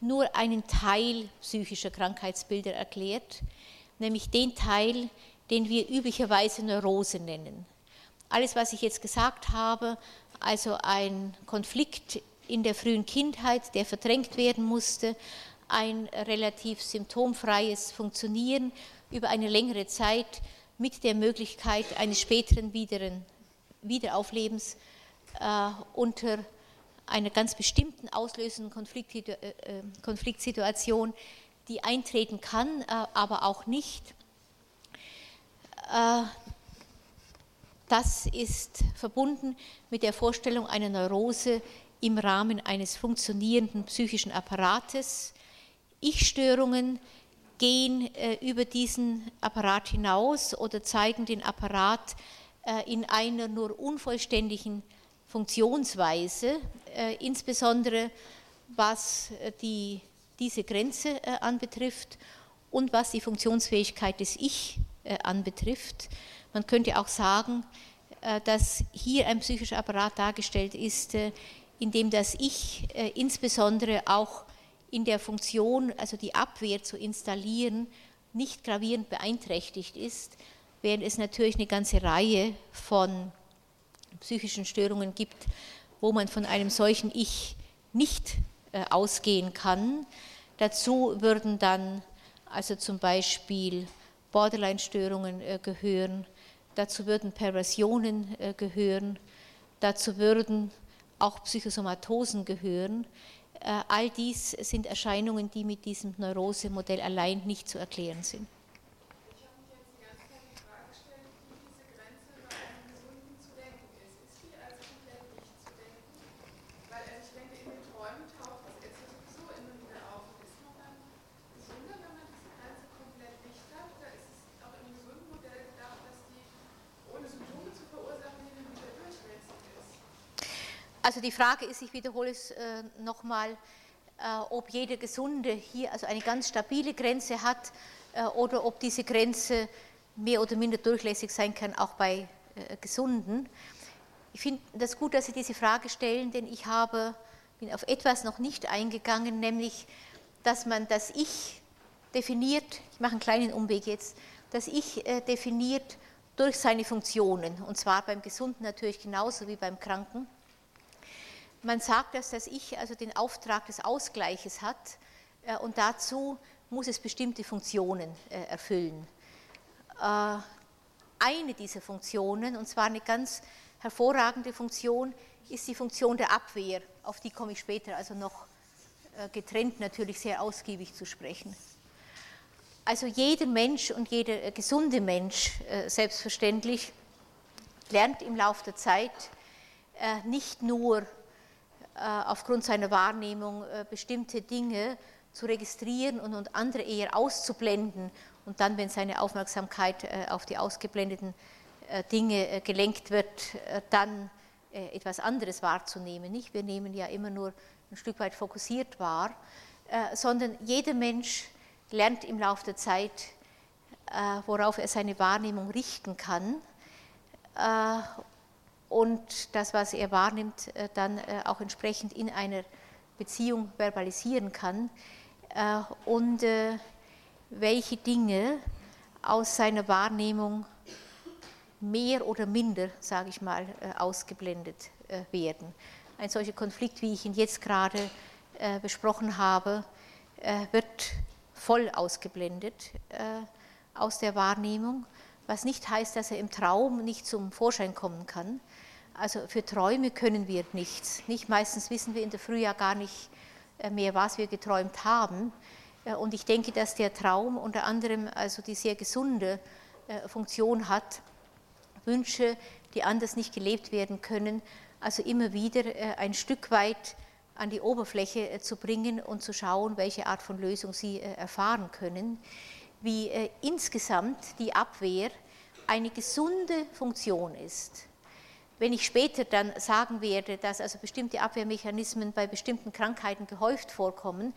nur einen Teil psychischer Krankheitsbilder erklärt, nämlich den Teil, den wir üblicherweise Neurose nennen. Alles, was ich jetzt gesagt habe, also ein Konflikt in der frühen Kindheit, der verdrängt werden musste, ein relativ symptomfreies Funktionieren über eine längere Zeit, mit der Möglichkeit eines späteren Wiederauflebens äh, unter einer ganz bestimmten auslösenden Konfliktsitu äh, äh, Konfliktsituation, die eintreten kann, äh, aber auch nicht. Äh, das ist verbunden mit der Vorstellung einer Neurose im Rahmen eines funktionierenden psychischen Apparates. Ich-Störungen gehen äh, über diesen Apparat hinaus oder zeigen den Apparat äh, in einer nur unvollständigen Funktionsweise, äh, insbesondere was die, diese Grenze anbetrifft und was die Funktionsfähigkeit des Ich anbetrifft. Man könnte auch sagen, dass hier ein psychischer Apparat dargestellt ist, in dem das Ich insbesondere auch in der Funktion, also die Abwehr zu installieren, nicht gravierend beeinträchtigt ist, während es natürlich eine ganze Reihe von psychischen Störungen gibt, wo man von einem solchen Ich nicht äh, ausgehen kann. Dazu würden dann also zum Beispiel Borderline-Störungen äh, gehören, dazu würden Perversionen äh, gehören, dazu würden auch Psychosomatosen gehören, all dies sind Erscheinungen, die mit diesem Neurosemodell allein nicht zu erklären sind. Also die Frage ist, ich wiederhole es äh, nochmal, äh, ob jeder Gesunde hier also eine ganz stabile Grenze hat äh, oder ob diese Grenze mehr oder minder durchlässig sein kann, auch bei äh, Gesunden. Ich finde das gut, dass Sie diese Frage stellen, denn ich habe, bin auf etwas noch nicht eingegangen, nämlich, dass man das Ich definiert, ich mache einen kleinen Umweg jetzt, das Ich äh, definiert durch seine Funktionen, und zwar beim Gesunden natürlich genauso wie beim Kranken. Man sagt, dass das Ich also den Auftrag des Ausgleiches hat äh, und dazu muss es bestimmte Funktionen äh, erfüllen. Äh, eine dieser Funktionen, und zwar eine ganz hervorragende Funktion, ist die Funktion der Abwehr. Auf die komme ich später also noch getrennt natürlich sehr ausgiebig zu sprechen. also jeder Mensch und jeder gesunde Mensch selbstverständlich lernt im Laufe der Zeit nicht nur aufgrund seiner Wahrnehmung bestimmte Dinge zu registrieren und andere eher auszublenden und dann, wenn seine Aufmerksamkeit auf die ausgeblendeten Dinge gelenkt wird, dann etwas anderes wahrzunehmen. Nicht? Wir nehmen ja immer nur ein Stück weit fokussiert wahr, sondern jeder Mensch lernt im Laufe der Zeit, worauf er seine Wahrnehmung richten kann und das, was er wahrnimmt, dann auch entsprechend in einer Beziehung verbalisieren kann und welche Dinge aus seiner Wahrnehmung mehr oder minder, sage ich mal, äh, ausgeblendet äh, werden. Ein solcher Konflikt, wie ich ihn jetzt gerade äh, besprochen habe, wird voll ausgeblendet aus der Wahrnehmung, was nicht heißt, dass er im Traum nicht zum Vorschein kommen kann. Also für Träume können wir nichts. Nicht meistens wissen wir in der Früh ja gar nicht mehr, was wir geträumt haben. Und ich denke, dass der Traum unter anderem also die sehr gesunde Funktion hat, Wünsche, die anders nicht gelebt werden können, also immer wieder äh, ein Stück weit an die Oberfläche äh, zu bringen und zu schauen, welche Art von Lösung sie äh, erfahren können, wie insgesamt die Abwehr eine gesunde Funktion ist. Wenn ich später dann sagen werde, dass also bestimmte Abwehrmechanismen bei bestimmten Krankheiten gehäuft vorkommen,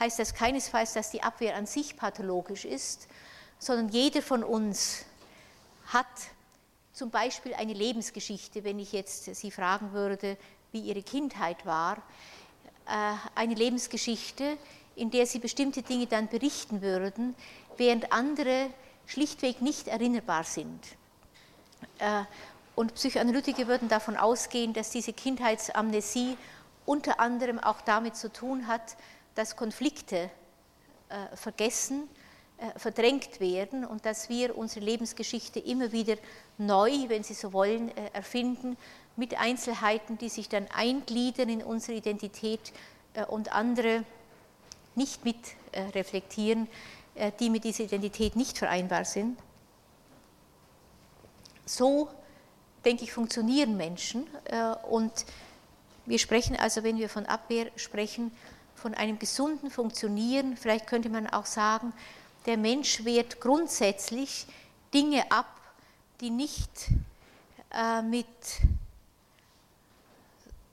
heißt das keinesfalls, dass die Abwehr an sich pathologisch ist, sondern jeder von uns hat zum Beispiel eine Lebensgeschichte, wenn ich jetzt Sie fragen würde, wie Ihre Kindheit war, äh, eine Lebensgeschichte, in der Sie bestimmte Dinge dann berichten würden, während andere schlichtweg nicht erinnerbar sind. Äh, und Psychoanalytiker würden davon ausgehen, dass diese Kindheitsamnesie unter anderem auch damit zu tun hat, dass Konflikte äh, vergessen äh, verdrängt werden und dass wir unsere Lebensgeschichte immer wieder neu, wenn Sie so wollen, äh, erfinden, mit Einzelheiten, die sich dann eingliedern in unsere Identität äh, und andere nicht mit reflektieren, die mit dieser Identität nicht vereinbar sind. So, denke ich, funktionieren Menschen. Und wir sprechen also, wenn wir von Abwehr sprechen, von einem gesunden Funktionieren, vielleicht könnte man auch sagen, der Mensch wehrt grundsätzlich Dinge ab, die nicht äh, mit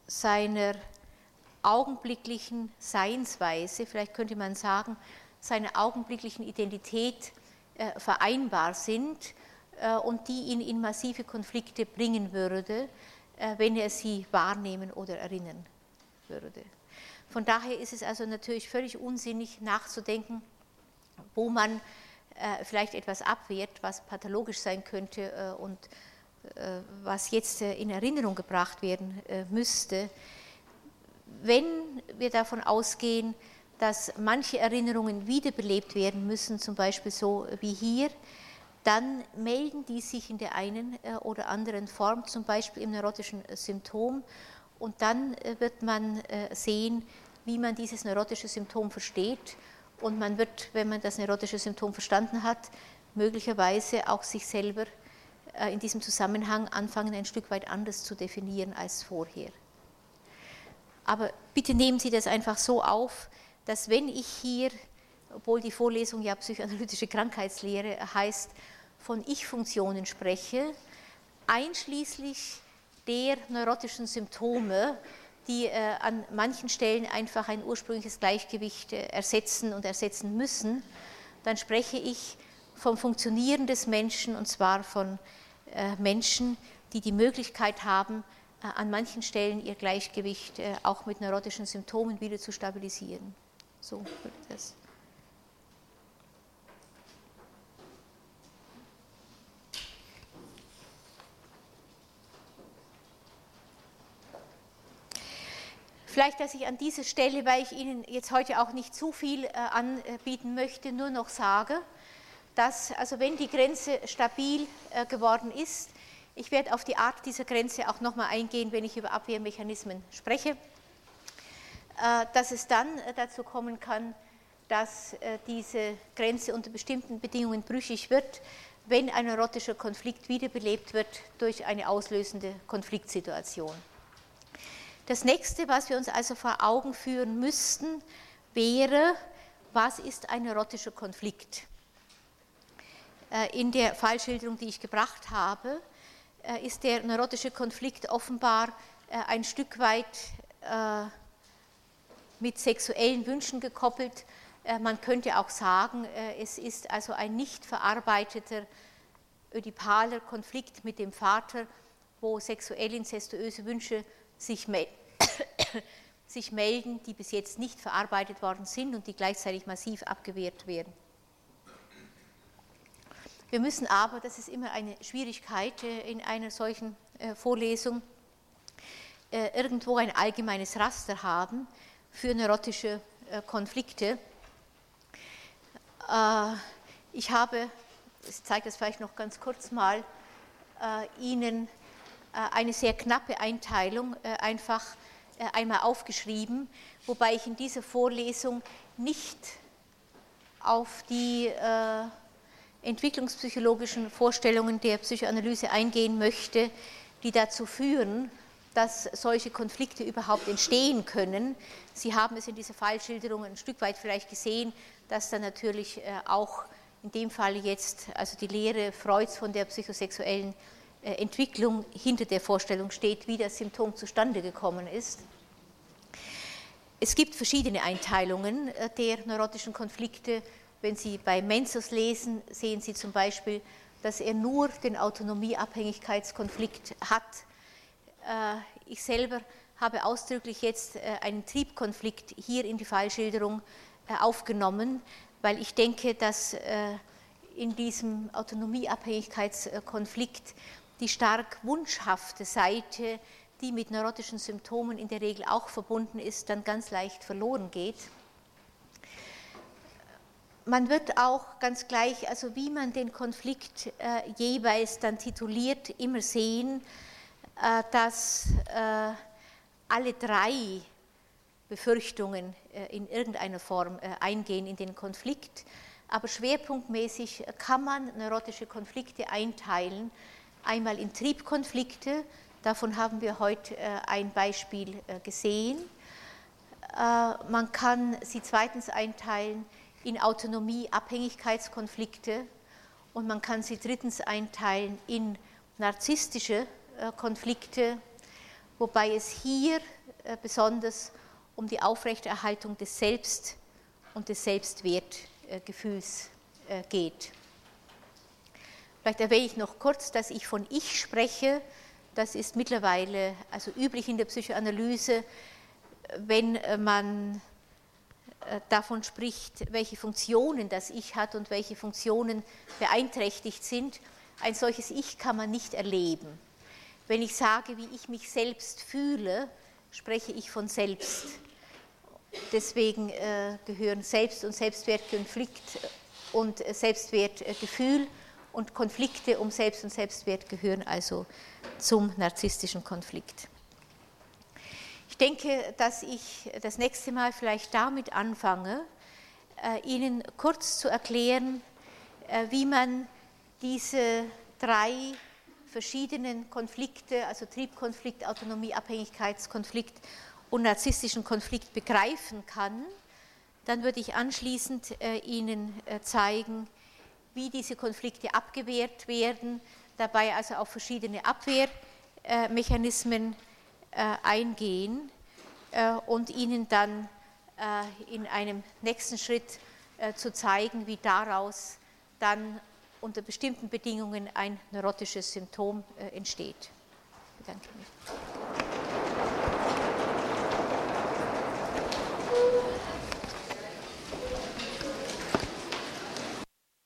seiner augenblicklichen Seinsweise, vielleicht könnte man sagen, seiner augenblicklichen Identität äh, vereinbar sind. äh, und die ihn in massive Konflikte bringen würde, äh, wenn er sie wahrnehmen oder erinnern würde. Von daher ist es also natürlich völlig unsinnig nachzudenken, wo man äh, vielleicht etwas abwehrt, was pathologisch sein könnte äh, und äh, was jetzt in Erinnerung gebracht werden müsste. Wenn wir davon ausgehen, dass manche Erinnerungen wiederbelebt werden müssen, zum Beispiel so wie hier, dann melden die sich in der einen oder anderen Form, zum Beispiel im neurotischen Symptom. Und dann wird man sehen, wie man dieses neurotische Symptom versteht und man wird, wenn man das neurotische Symptom verstanden hat, möglicherweise auch sich selber äh, in diesem Zusammenhang anfangen, ein Stück weit anders zu definieren als vorher. Aber bitte nehmen Sie das einfach so auf, dass wenn ich hier, obwohl die Vorlesung ja psychoanalytische Krankheitslehre heißt, von Ich-Funktionen spreche, einschließlich der neurotischen Symptome, die äh, an manchen Stellen einfach ein ursprüngliches Gleichgewicht äh, ersetzen und ersetzen müssen, dann spreche ich vom Funktionieren des Menschen und zwar von äh, Menschen, die die Möglichkeit haben, an manchen Stellen ihr Gleichgewicht auch mit neurotischen Symptomen wieder zu stabilisieren. So würde das. Vielleicht, dass ich an dieser Stelle, weil ich Ihnen jetzt heute auch nicht zu viel äh, anbieten möchte, nur noch sage, dass, also wenn die Grenze stabil äh, geworden ist, ich werde auf die Art dieser Grenze auch nochmal eingehen, wenn ich über Abwehrmechanismen spreche, äh, dass es dann dazu kommen kann, dass diese Grenze unter bestimmten Bedingungen brüchig wird, wenn ein neurotischer Konflikt wiederbelebt wird durch eine auslösende Konfliktsituation. Das nächste, was wir uns also vor Augen führen müssten, wäre, was ist ein neurotischer Konflikt? In der Fallschilderung, die ich gebracht habe, ist der neurotische Konflikt offenbar ein Stück weit mit sexuellen Wünschen gekoppelt. Man könnte auch sagen, es ist also ein nicht verarbeiteter ödipaler Konflikt mit dem Vater, wo sexuell incestuöse Wünsche sich, mel sich melden, die bis jetzt nicht verarbeitet worden sind und die gleichzeitig massiv abgewehrt werden. Wir müssen aber, das ist immer eine Schwierigkeit in einer solchen Vorlesung, irgendwo ein allgemeines Raster haben für neurotische Konflikte. Ich habe, ich zeige das vielleicht noch ganz kurz mal, Ihnen eine sehr knappe Einteilung einfach einmal aufgeschrieben, wobei ich in dieser Vorlesung nicht auf die entwicklungspsychologischen Vorstellungen der Psychoanalyse eingehen möchte, die dazu führen, dass solche Konflikte überhaupt entstehen können. Sie haben es in dieser Fallschilderung ein Stück weit vielleicht gesehen, dass da natürlich auch in dem Fall jetzt also die Lehre Freuds von der psychosexuellen Entwicklung hinter der Vorstellung steht, wie das Symptom zustande gekommen ist. Es gibt verschiedene Einteilungen der neurotischen Konflikte. Wenn Sie bei Menzos lesen, sehen Sie zum Beispiel, dass er nur den Autonomieabhängigkeitskonflikt hat äh, ich selber habe ausdrücklich jetzt äh, einen Triebkonflikt hier in die Fallschilderung äh, aufgenommen, weil ich denke, dass in diesem Autonomieabhängigkeitskonflikt die stark wunschhafte Seite, die mit neurotischen Symptomen in der Regel auch verbunden ist, dann ganz leicht verloren geht. Man wird auch ganz gleich, also wie man den Konflikt jeweils dann tituliert, immer sehen, äh, dass äh, alle drei Befürchtungen äh, in irgendeiner Form eingehen in den Konflikt. Aber schwerpunktmäßig kann man neurotische Konflikte einteilen. Einmal in Triebkonflikte, davon haben wir heute ein Beispiel gesehen. Man kann sie zweitens einteilen in Autonomie-Abhängigkeitskonflikte und man kann sie drittens einteilen in narzisstische äh, Konflikte, wobei es hier äh, besonders um die Aufrechterhaltung des Selbst und des Selbstwertgefühls äh, geht. Vielleicht erwähne ich noch kurz, dass ich von Ich spreche. Das ist mittlerweile also üblich in der Psychoanalyse, wenn man davon spricht, welche Funktionen das Ich hat und welche Funktionen beeinträchtigt sind. Ein solches Ich kann man nicht erleben. Wenn ich sage, wie ich mich selbst fühle, spreche ich von selbst. Deswegen äh, gehören Selbst- und Selbstwertkonflikt und Selbstwertgefühl und Konflikte um Selbst und Selbstwert gehören also zum narzisstischen Konflikt. Ich denke, dass ich das nächste Mal vielleicht damit anfange, äh, Ihnen kurz zu erklären, äh, wie man diese drei verschiedenen Konflikte, also Triebkonflikt, Autonomie, Abhängigkeitskonflikt und narzisstischen Konflikt begreifen kann, dann würde ich anschließend äh, Ihnen zeigen, wie diese Konflikte abgewehrt werden, dabei also auf verschiedene Abwehrmechanismen äh, eingehen und Ihnen dann in einem nächsten Schritt zu zeigen, wie daraus dann unter bestimmten Bedingungen ein neurotisches Symptom äh, entsteht. Ich bedanke mich.